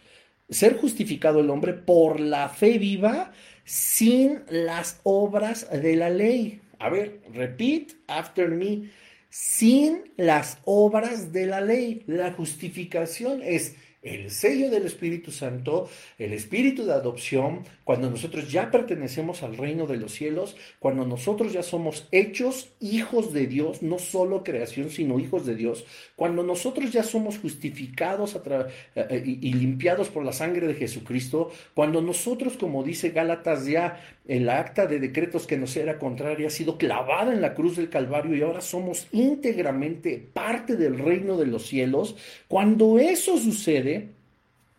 ser justificado el hombre por la fe viva sin las obras de la ley. A ver, repeat after me sin las obras de la ley. La justificación es el sello del Espíritu Santo, el Espíritu de adopción, cuando nosotros ya pertenecemos al reino de los cielos, cuando nosotros ya somos hechos hijos de Dios, no solo creación, sino hijos de Dios, cuando nosotros ya somos justificados eh, eh, y, y limpiados por la sangre de Jesucristo, cuando nosotros, como dice Gálatas, ya el acta de decretos que nos era contraria ha sido clavada en la cruz del Calvario y ahora somos íntegramente parte del reino de los cielos, cuando eso sucede,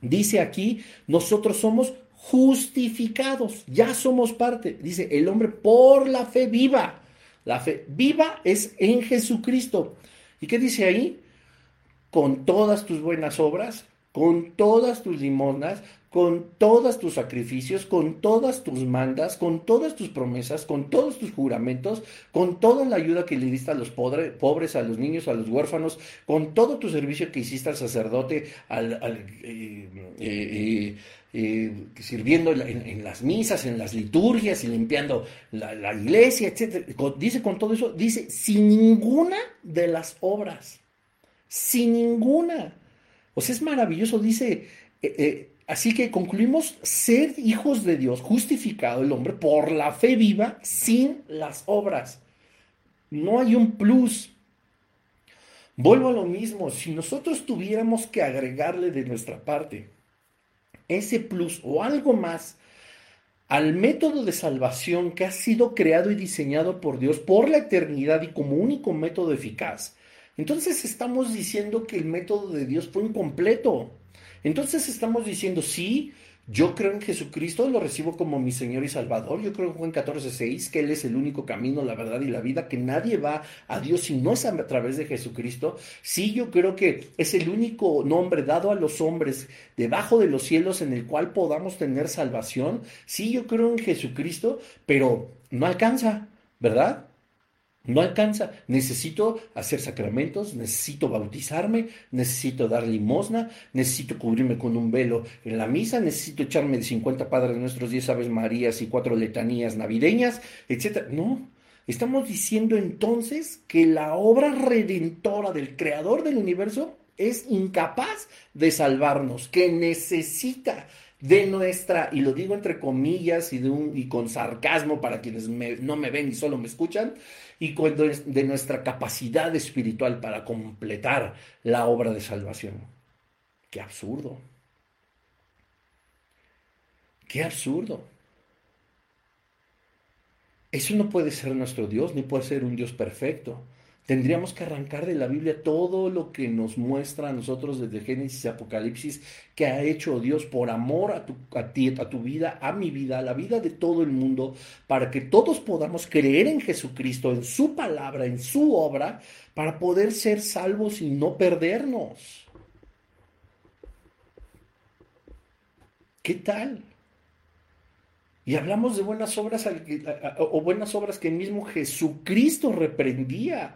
Dice aquí, nosotros somos justificados, ya somos parte. Dice, el hombre por la fe viva. La fe viva es en Jesucristo. ¿Y qué dice ahí? Con todas tus buenas obras, con todas tus limonas, con todos tus sacrificios, con todas tus mandas, con todas tus promesas, con todos tus juramentos, con toda la ayuda que le diste a los pobres, a los niños, a los huérfanos, con todo tu servicio que hiciste al sacerdote, al, eh, eh, eh, sirviendo en, las misas, en las liturgias y limpiando la, iglesia, etc. Dice con todo eso, dice sin ninguna de las obras, sin ninguna. O sea, es maravilloso, dice Así que concluimos ser hijos de Dios, justificado el hombre por la fe viva sin las obras. No hay un plus. Vuelvo a lo mismo, si nosotros tuviéramos que agregarle de nuestra parte ese plus o algo más al método de salvación que ha sido creado y diseñado por Dios por la eternidad y como único método eficaz, entonces estamos diciendo que el método de Dios fue incompleto. Entonces estamos diciendo, sí, yo creo en Jesucristo, lo recibo como mi Señor y Salvador. Yo creo en Juan 14, 6, que Él es el único camino, la verdad y la vida, que nadie va a Dios si no es a través de Jesucristo. Sí, yo creo que es el único nombre dado a los hombres debajo de los cielos en el cual podamos tener salvación. Sí, yo creo en Jesucristo, pero no alcanza, ¿verdad? No alcanza. Necesito hacer sacramentos, necesito bautizarme, necesito dar limosna, necesito cubrirme con un velo en la misa, necesito echarme de 50 Padres Nuestros, 10 Aves Marías y cuatro letanías navideñas, etc. No. Estamos diciendo entonces que la obra redentora del creador del universo es incapaz de salvarnos, que necesita de nuestra, y lo digo entre comillas y, de un, y con sarcasmo para quienes no me ven y solo me escuchan, y de nuestra capacidad espiritual para completar la obra de salvación. Qué absurdo. Qué absurdo. Eso no puede ser nuestro Dios, ni puede ser un Dios perfecto. Tendríamos que arrancar de la Biblia todo lo que nos muestra a nosotros desde Génesis y Apocalipsis que ha hecho Dios por amor a, tu, ti, a tu vida, a mi vida, a la vida de todo el mundo, para que todos podamos creer en Jesucristo, en su palabra, en su obra, para poder ser salvos y no perdernos. ¿Qué tal? Y hablamos de buenas obras o buenas obras que el mismo Jesucristo reprendía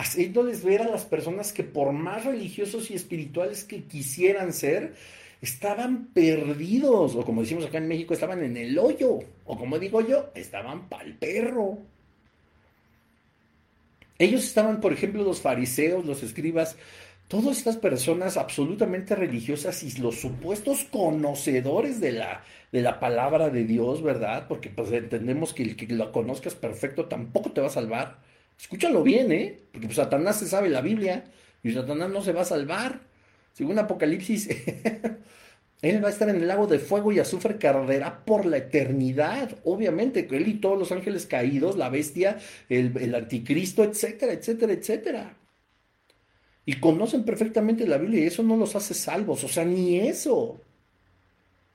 haciéndoles ver a las personas que por más religiosos y espirituales que quisieran ser, estaban perdidos, o como decimos acá en México, estaban en el hoyo, o como digo yo, estaban pa'l perro. Ellos estaban, por ejemplo, los fariseos, los escribas, todas estas personas absolutamente religiosas y los supuestos conocedores de la, de la palabra de Dios, ¿verdad? Porque pues entendemos que el que la conozcas perfecto tampoco te va a salvar Escúchalo bien, ¿eh? Porque pues, Satanás se sabe la Biblia y Satanás no se va a salvar. Según Apocalipsis, [laughs] él va a estar en el lago de fuego y azufre que arderá por la eternidad. Obviamente, él y todos los ángeles caídos, la bestia, el, el anticristo, etcétera, etcétera, etcétera. Y conocen perfectamente la Biblia y eso no los hace salvos. O sea, ni eso.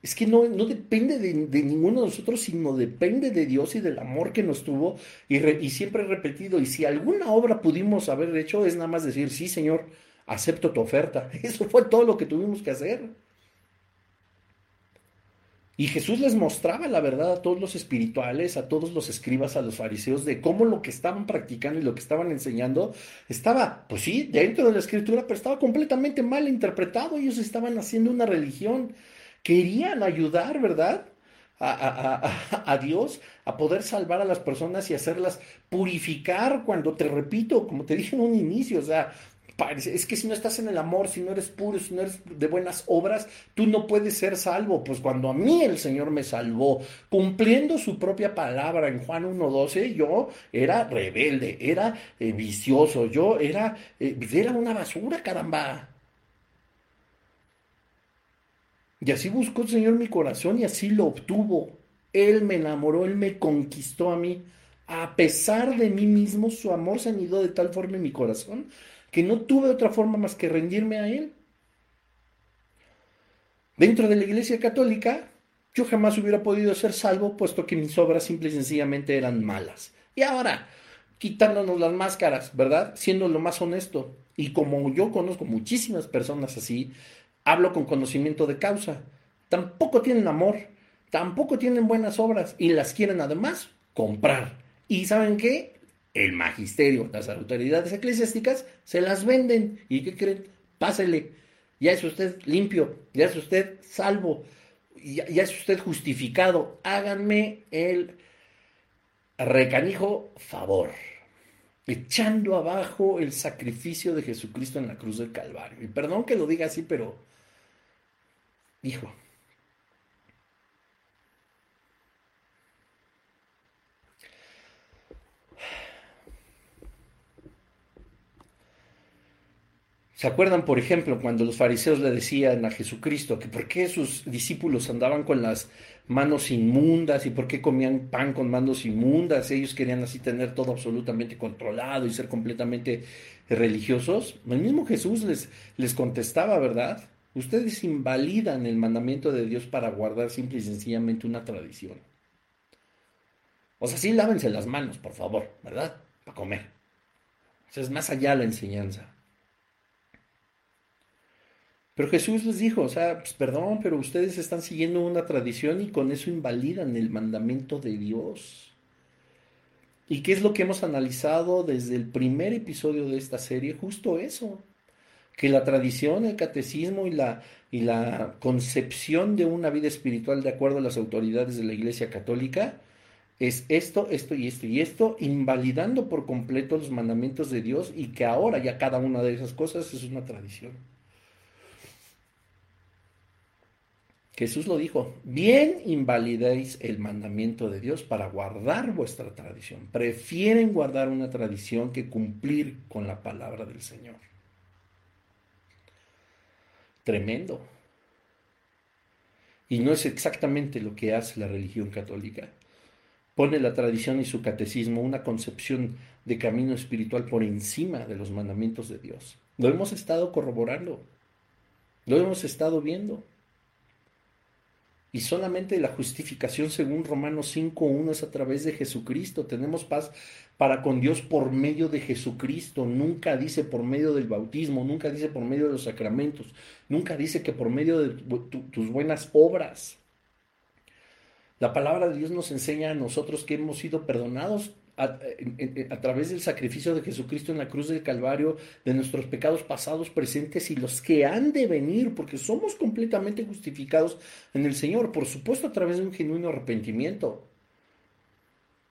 Es que no, no depende de, ninguno de nosotros, sino depende de Dios y del amor que nos tuvo. Y, y siempre he repetido, y si alguna obra pudimos haber hecho, es nada más decir, sí, Señor, acepto tu oferta. [laughs] Eso fue todo lo que tuvimos que hacer. Y Jesús les mostraba la verdad a todos los espirituales, a todos los escribas, a los fariseos, de cómo lo que estaban practicando y lo que estaban enseñando estaba, pues sí, dentro de la escritura, pero estaba completamente mal interpretado. Ellos estaban haciendo una religión querían ayudar, ¿verdad? A, Dios a poder salvar a las personas y hacerlas purificar cuando te repito, como te dije en un inicio, o sea, es que si no estás en el amor, si no eres puro, si no eres de buenas obras, tú no puedes ser salvo. Pues cuando a mí el Señor me salvó, cumpliendo su propia palabra en Juan 1.12, yo era rebelde, era eh, vicioso, yo era, eh, era una basura, caramba. Y así buscó el Señor mi corazón y así lo obtuvo. Él me enamoró, Él me conquistó a mí. A pesar de mí mismo, su amor se anidó de tal forma en mi corazón que no tuve otra forma más que rendirme a Él. Dentro de la Iglesia Católica, yo jamás hubiera podido ser salvo, puesto que mis obras simple y sencillamente eran malas. Y ahora, quitándonos las máscaras, ¿verdad? Siendo lo más honesto. Y como yo conozco muchísimas personas así, hablo con conocimiento de causa. Tampoco tienen amor, tampoco tienen buenas obras y las quieren además comprar. ¿Y saben qué? el magisterio, las autoridades eclesiásticas, se las venden. ¿Y qué creen? Pásele. Ya es usted limpio, ya es usted salvo, ya, ya es usted justificado. Háganme el recanijo favor, echando abajo el sacrificio de Jesucristo en la cruz del Calvario. Y perdón que lo diga así, pero, hijo, ¿Se acuerdan, por ejemplo, cuando los fariseos le decían a Jesucristo que por qué sus discípulos andaban con las manos inmundas y por qué comían pan con manos inmundas? Ellos querían así tener todo absolutamente controlado y ser completamente religiosos. El mismo Jesús les, les contestaba, ¿verdad? Ustedes invalidan el mandamiento de Dios para guardar simple y sencillamente una tradición. O sea, sí lávense las manos, por favor, ¿verdad? Para comer. O sea, es más allá la enseñanza. Pero Jesús les dijo, o sea, pues, perdón, pero ustedes están siguiendo una tradición y con eso invalidan el mandamiento de Dios. ¿Y qué es lo que hemos analizado desde el primer episodio de esta serie? Justo eso, que la tradición, el catecismo y la, y la concepción de una vida espiritual de acuerdo a las autoridades de la Iglesia Católica es esto, esto y esto y esto, invalidando por completo los mandamientos de Dios y que ahora ya cada una de esas cosas es una tradición. Jesús lo dijo, bien invalidéis el mandamiento de Dios para guardar vuestra tradición. Prefieren guardar una tradición que cumplir con la palabra del Señor. Tremendo. Y no es exactamente lo que hace la religión católica. Pone la tradición y su catecismo una concepción de camino espiritual por encima de los mandamientos de Dios. Lo hemos estado corroborando. Lo hemos estado viendo. Y solamente la justificación según Romanos 5.1 es a través de Jesucristo. Tenemos paz para con Dios por medio de Jesucristo. Nunca dice por medio del bautismo, nunca dice por medio de los sacramentos, nunca dice que por medio de tus buenas obras. La palabra de Dios nos enseña a nosotros que hemos sido perdonados a, través del sacrificio de Jesucristo en la cruz del Calvario, de nuestros pecados pasados, presentes y los que han de venir, porque somos completamente justificados en el Señor, por supuesto a través de un genuino arrepentimiento.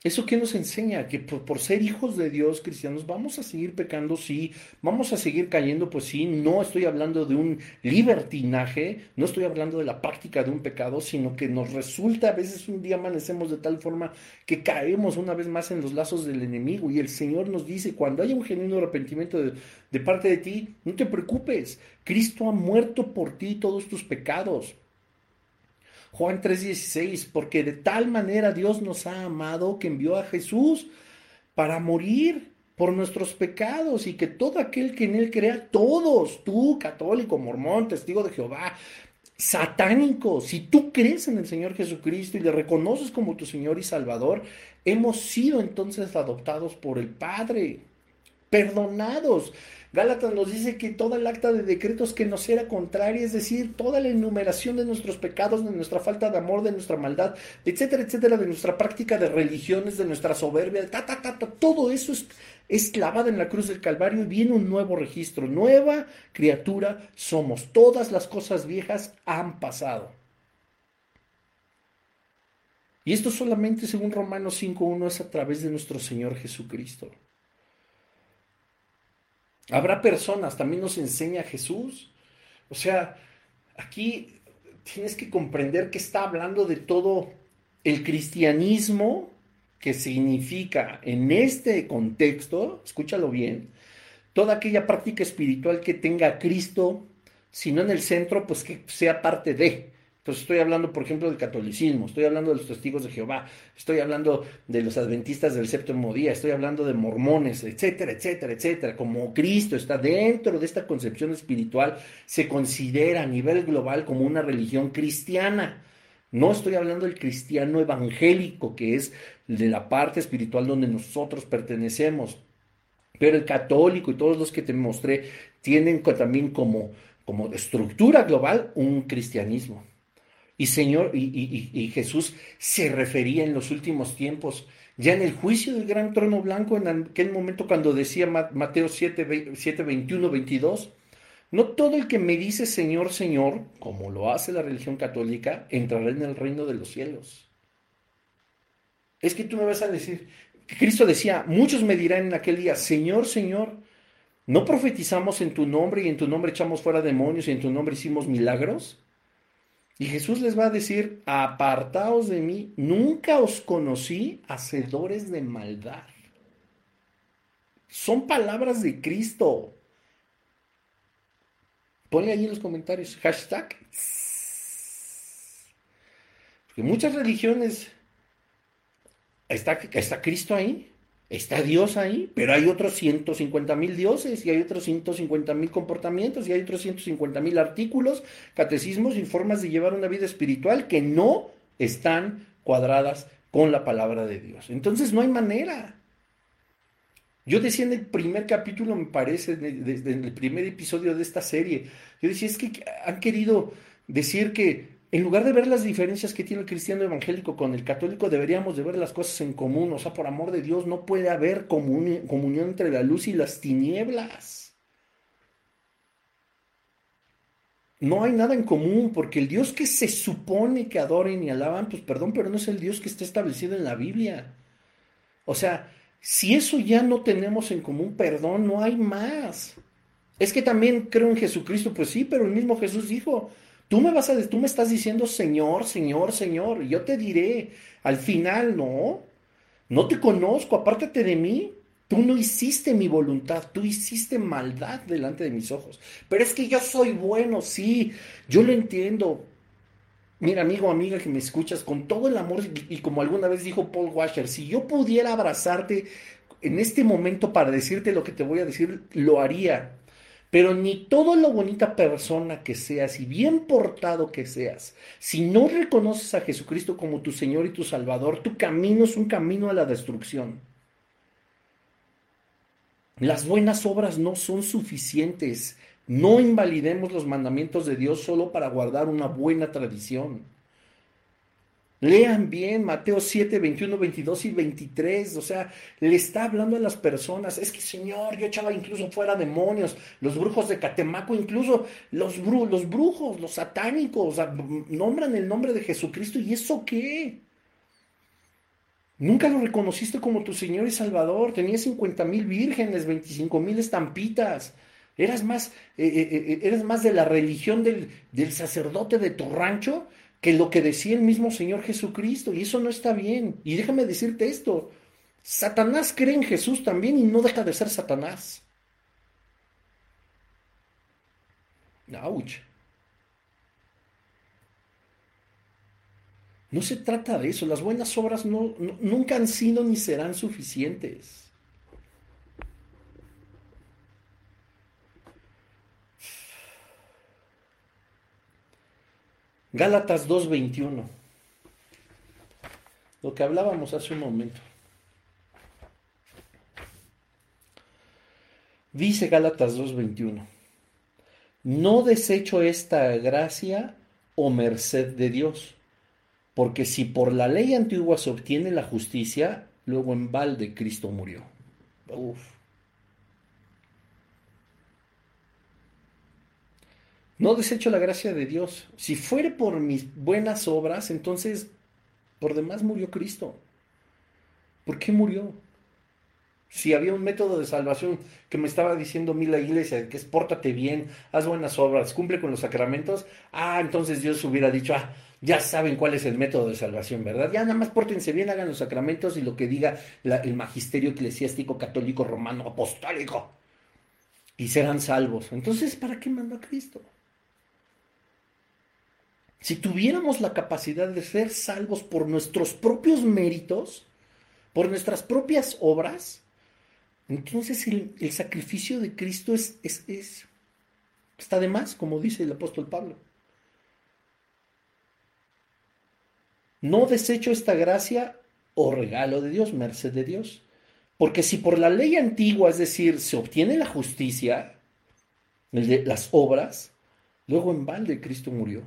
¿Eso qué nos enseña? Que por, ser hijos de Dios cristianos vamos a seguir pecando, sí, vamos a seguir cayendo, pues sí, no estoy hablando de un libertinaje, no estoy hablando de la práctica de un pecado, sino que nos resulta, a veces un día amanecemos de tal forma que caemos una vez más en los lazos del enemigo y el Señor nos dice, cuando haya un genuino arrepentimiento de, de parte de ti, no te preocupes, Cristo ha muerto por ti todos tus pecados. Juan 3:16, porque de tal manera Dios nos ha amado que envió a Jesús para morir por nuestros pecados y que todo aquel que en él crea, todos, tú católico, mormón, testigo de Jehová, satánico, si tú crees en el Señor Jesucristo y le reconoces como tu Señor y Salvador, hemos sido entonces adoptados por el Padre, perdonados. Gálatas nos dice que toda el acta de decretos que nos era contraria, es decir, toda la enumeración de nuestros pecados, de nuestra falta de amor, de nuestra maldad, etcétera, etcétera, de nuestra práctica de religiones, de nuestra soberbia, ta, ta, ta, todo eso es, es clavado en la cruz del Calvario y viene un nuevo registro, nueva criatura somos. Todas las cosas viejas han pasado. Y esto solamente, según Romanos 5.1, es a través de nuestro Señor Jesucristo. Habrá personas, también nos enseña Jesús. O sea, aquí tienes que comprender que está hablando de todo el cristianismo que significa en este contexto, escúchalo bien, toda aquella práctica espiritual que tenga a Cristo, si no en el centro, pues que sea parte de. Entonces estoy hablando, por ejemplo, del catolicismo, estoy hablando de los testigos de Jehová, estoy hablando de los adventistas del séptimo día, estoy hablando de mormones, etcétera, etcétera, etcétera. Como Cristo está dentro de esta concepción espiritual, se considera a nivel global como una religión cristiana. No estoy hablando del cristiano evangélico, que es de la parte espiritual donde nosotros pertenecemos. Pero el católico y todos los que te mostré tienen también como, como estructura global un cristianismo. Y Señor, y, Jesús se refería en los últimos tiempos, ya en el juicio del gran trono blanco, en aquel momento cuando decía Mateo 7, 7 21, 22, no todo el que me dice Señor, Señor, como lo hace la religión católica, entrará en el reino de los cielos. Es que tú me vas a decir, Cristo decía, muchos me dirán en aquel día, Señor, Señor, ¿no profetizamos en tu nombre y en tu nombre echamos fuera demonios y en tu nombre hicimos milagros? Y Jesús les va a decir, apartaos de mí, nunca os conocí hacedores de maldad. Son palabras de Cristo. Ponle ahí en los comentarios, hashtag. Porque muchas religiones, está, está Cristo ahí. Está Dios ahí, pero hay otros 150 mil dioses y hay otros 150 mil comportamientos y hay otros 150 mil artículos, catecismos y formas de llevar una vida espiritual que no están cuadradas con la palabra de Dios. Entonces no hay manera. Yo decía en el primer capítulo, me parece, desde el primer episodio de esta serie, yo decía, es que han querido decir que en lugar de ver las diferencias que tiene el cristiano evangélico con el católico, deberíamos de ver las cosas en común. O sea, por amor de Dios, no puede haber comunión entre la luz y las tinieblas. No hay nada en común, porque el Dios que se supone que adoren y alaban, pues perdón, pero no es el Dios que está establecido en la Biblia. O sea, si eso ya no tenemos en común, perdón, no hay más. Es que también creo en Jesucristo, pues sí, pero el mismo Jesús dijo, Tú me vas a tú me estás diciendo, Señor, Señor, Señor, y yo te diré, al final, no, no te conozco, apártate de mí. Tú no hiciste mi voluntad, tú hiciste maldad delante de mis ojos. Pero es que yo soy bueno, sí, yo lo entiendo. Mira, amigo, amiga que me escuchas, con todo el amor, y como alguna vez dijo Paul Washer, si yo pudiera abrazarte en este momento para decirte lo que te voy a decir, lo haría. Pero ni todo lo bonita persona que seas y bien portado que seas, si no reconoces a Jesucristo como tu Señor y tu Salvador, tu camino es un camino a la destrucción. Las buenas obras no son suficientes. No invalidemos los mandamientos de Dios solo para guardar una buena tradición. Lean bien Mateo 7, 21, 22 y 23. O sea, le está hablando a las personas. Es que, Señor, yo echaba incluso fuera demonios, los brujos de Catemaco, incluso los, los brujos, los satánicos, nombran el nombre de Jesucristo. ¿Y eso qué? Nunca lo reconociste como tu Señor y Salvador. Tenías 50 mil vírgenes, 25 mil estampitas. Eras más, eh, eh, eh, eras más de la religión del, del sacerdote de tu rancho que lo que decía el mismo Señor Jesucristo, y eso no está bien. Y déjame decirte esto, Satanás cree en Jesús también y no deja de ser Satanás. No se trata de eso, las buenas obras nunca han sido ni serán suficientes. Gálatas 2.21. Lo que hablábamos hace un momento. Dice Gálatas 2.21. No desecho esta gracia o merced de Dios, porque si por la ley antigua se obtiene la justicia, luego en balde Cristo murió. No desecho la gracia de Dios. Si fuere por mis buenas obras, entonces por demás murió Cristo. ¿Por qué murió? Si había un método de salvación que me estaba diciendo mí la iglesia, que es pórtate bien, haz buenas obras, cumple con los sacramentos, ah, entonces Dios hubiera dicho, ah, ya saben cuál es el método de salvación, ¿verdad? Ya nada más pórtense bien, hagan los sacramentos y lo que diga el magisterio eclesiástico católico romano apostólico. Y serán salvos. Entonces, ¿para qué mandó a Cristo? Si tuviéramos la capacidad de ser salvos por nuestros propios méritos, por nuestras propias obras, entonces el, sacrificio de Cristo es, es, está de más, como dice el apóstol Pablo. No desecho esta gracia o regalo de Dios, merced de Dios. Porque si por la ley antigua, es decir, se obtiene la justicia, las obras, luego en balde Cristo murió.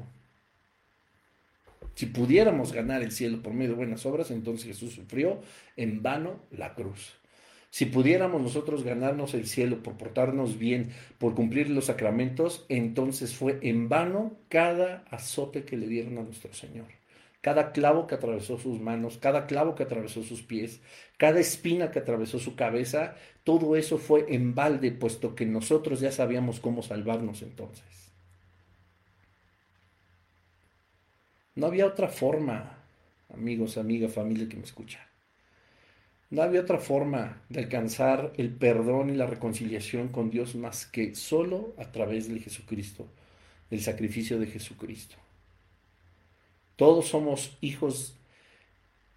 Si pudiéramos ganar el cielo por medio de buenas obras, entonces Jesús sufrió en vano la cruz. Si pudiéramos nosotros ganarnos el cielo por portarnos bien, por cumplir los sacramentos, entonces fue en vano cada azote que le dieron a nuestro Señor. Cada clavo que atravesó sus manos, cada clavo que atravesó sus pies, cada espina que atravesó su cabeza, todo eso fue en balde, puesto que nosotros ya sabíamos cómo salvarnos entonces. No había otra forma, amigos, amiga, familia que me escucha. No había otra forma de alcanzar el perdón y la reconciliación con Dios más que solo a través de Jesucristo, del sacrificio de Jesucristo. Todos somos hijos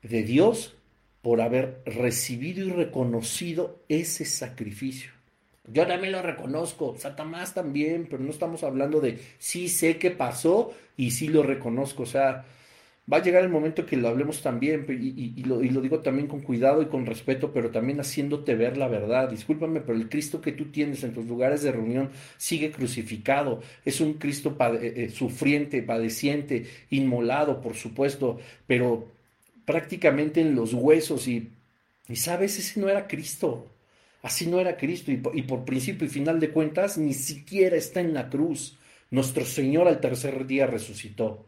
de Dios por haber recibido y reconocido ese sacrificio. Yo también lo reconozco, Satanás también, pero no estamos hablando de sí sé qué pasó y sí lo reconozco. O sea, va a llegar el momento que lo hablemos también, y, lo, digo también con cuidado y con respeto, pero también haciéndote ver la verdad. Discúlpame, pero el Cristo que tú tienes en tus lugares de reunión sigue crucificado. Es un Cristo eh, eh, sufriente, padeciente, inmolado, por supuesto, pero prácticamente en los huesos y, y sabes, ese no era Cristo. Así no era Cristo y por principio y final de cuentas ni siquiera está en la cruz. Nuestro Señor al tercer día resucitó.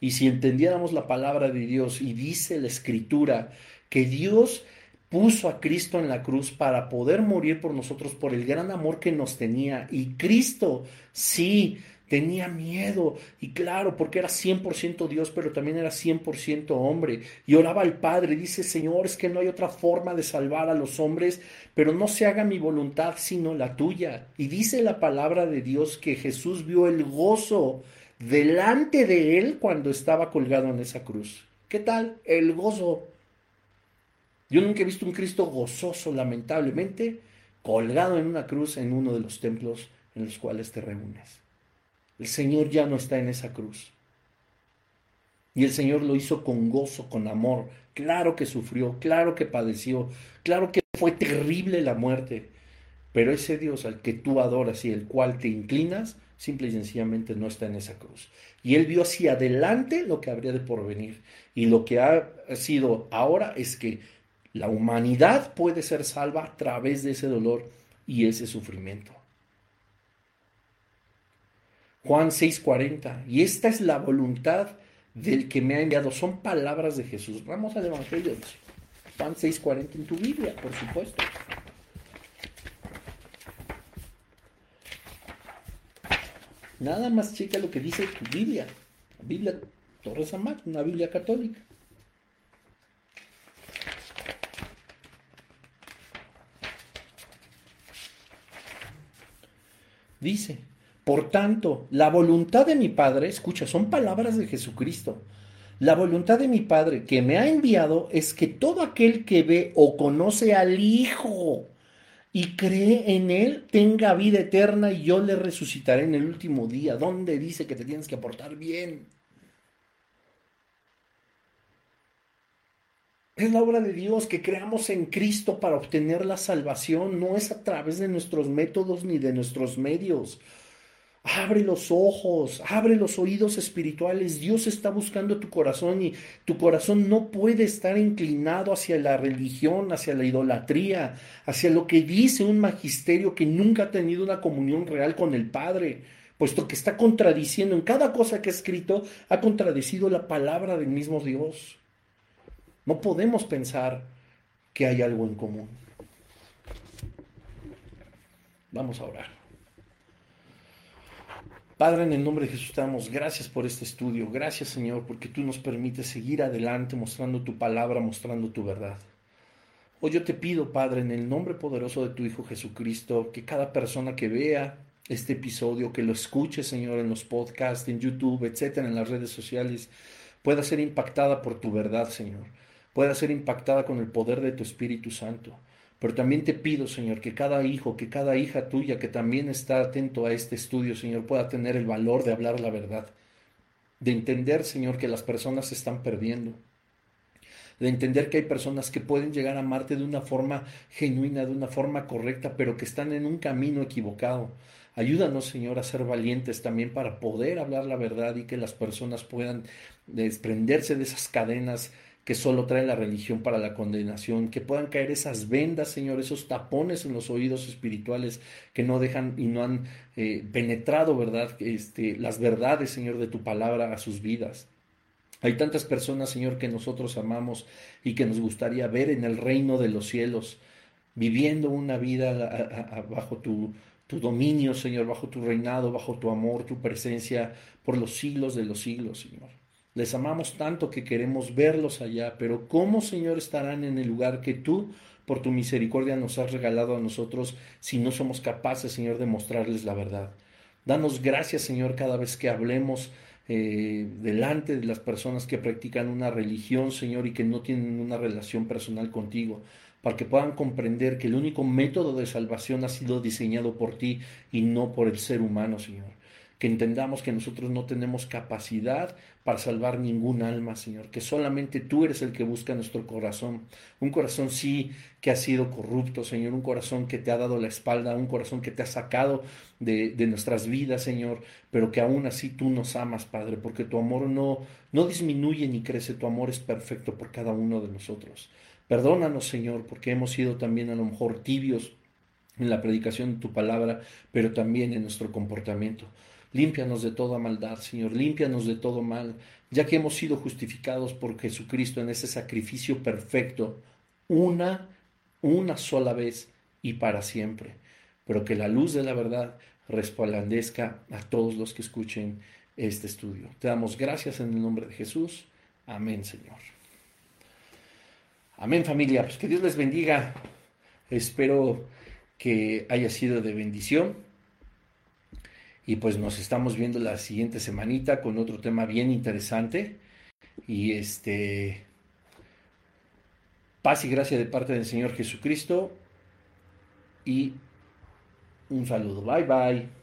Y si entendiéramos la palabra de Dios y dice la escritura que Dios puso a Cristo en la cruz para poder morir por nosotros por el gran amor que nos tenía. Y Cristo, sí, tenía miedo. Y claro, porque era 100% Dios, pero también era 100% hombre. Y oraba al Padre. Dice, Señor, es que no hay otra forma de salvar a los hombres, pero no se haga mi voluntad sino la tuya. Y dice la palabra de Dios que Jesús vio el gozo delante de él cuando estaba colgado en esa cruz. ¿Qué tal? El gozo. Yo nunca he visto un Cristo gozoso, lamentablemente, colgado en una cruz en uno de los templos en los cuales te reúnes. El Señor ya no está en esa cruz. Y el Señor lo hizo con gozo, con amor. Claro que sufrió, claro que padeció, claro que fue terrible la muerte. Pero ese Dios al que tú adoras y el cual te inclinas, simple y sencillamente no está en esa cruz. Y él vio hacia adelante lo que habría de porvenir. Y lo que ha sido ahora es que la humanidad puede ser salva a través de ese dolor y ese sufrimiento. Juan 6:40. Y esta es la voluntad del que me ha enviado. Son palabras de Jesús. Vamos al Evangelio. Juan 6:40 en tu Biblia, por supuesto. Nada más checa lo que dice tu Biblia. Biblia Torres Amat, una Biblia católica. Dice, por tanto, la voluntad de mi Padre, escucha, son palabras de Jesucristo. La voluntad de mi Padre que me ha enviado es que todo aquel que ve o conoce al Hijo y cree en Él, tenga vida eterna y yo le resucitaré en el último día. ¿Dónde dice que te tienes que aportar bien? Es la obra de Dios que creamos en Cristo para obtener la salvación. No es a través de nuestros métodos ni de nuestros medios. Abre los ojos, abre los oídos espirituales. Dios está buscando tu corazón y tu corazón no puede estar inclinado hacia la religión, hacia la idolatría, hacia lo que dice un magisterio que nunca ha tenido una comunión real con el Padre, puesto que está contradiciendo en cada cosa que ha escrito, ha contradecido la palabra del mismo Dios. No podemos pensar que hay algo en común. Vamos a orar. Padre, en el nombre de Jesús te damos gracias por este estudio. Gracias, Señor, porque tú nos permites seguir adelante mostrando tu palabra, mostrando tu verdad. Hoy yo te pido, Padre, en el nombre poderoso de tu Hijo Jesucristo, que cada persona que vea este episodio, que lo escuche, Señor, en los podcasts, en YouTube, etcétera, en las redes sociales, pueda ser impactada por tu verdad, Señor. Pueda ser impactada con el poder de tu Espíritu Santo. Pero también te pido, Señor, que cada hijo, que cada hija tuya que también está atento a este estudio, Señor, pueda tener el valor de hablar la verdad, de entender, Señor, que las personas se están perdiendo, de entender que hay personas que pueden llegar a amarte de una forma genuina, de una forma correcta, pero que están en un camino equivocado. Ayúdanos, Señor, a ser valientes también para poder hablar la verdad y que las personas puedan desprenderse de esas cadenas que solo trae la religión para la condenación, que puedan caer esas vendas, Señor, esos tapones en los oídos espirituales que no dejan y no han eh, penetrado, ¿verdad? Este, las verdades, Señor, de tu palabra a sus vidas. Hay tantas personas, Señor, que nosotros amamos y que nos gustaría ver en el reino de los cielos, viviendo una vida bajo tu, tu dominio, Señor, bajo tu reinado, bajo tu amor, tu presencia, por los siglos de los siglos, Señor. Les amamos tanto que queremos verlos allá, pero ¿cómo, Señor, estarán en el lugar que tú, por tu misericordia, nos has regalado a nosotros si no somos capaces, Señor, de mostrarles la verdad? Danos gracias, Señor, cada vez que hablemos eh, delante de las personas que practican una religión, Señor, y que no tienen una relación personal contigo, para que puedan comprender que el único método de salvación ha sido diseñado por ti y no por el ser humano, Señor que entendamos que nosotros no tenemos capacidad para salvar ningún alma, Señor, que solamente tú eres el que busca nuestro corazón. Un corazón sí que ha sido corrupto, Señor, un corazón que te ha dado la espalda, un corazón que te ha sacado de, nuestras vidas, Señor, pero que aún así tú nos amas, Padre, porque tu amor no, no disminuye ni crece, tu amor es perfecto por cada uno de nosotros. Perdónanos, Señor, porque hemos sido también a lo mejor tibios en la predicación de tu palabra, pero también en nuestro comportamiento. Límpianos de toda maldad, Señor, límpianos de todo mal, ya que hemos sido justificados por Jesucristo en ese sacrificio perfecto, una, una sola vez y para siempre. Pero que la luz de la verdad resplandezca a todos los que escuchen este estudio. Te damos gracias en el nombre de Jesús. Amén, Señor. Amén, familia. Pues que Dios les bendiga. Espero que haya sido de bendición. Y pues nos estamos viendo la siguiente semanita con otro tema bien interesante. Y este, paz y gracia de parte del Señor Jesucristo. Y un saludo. Bye bye.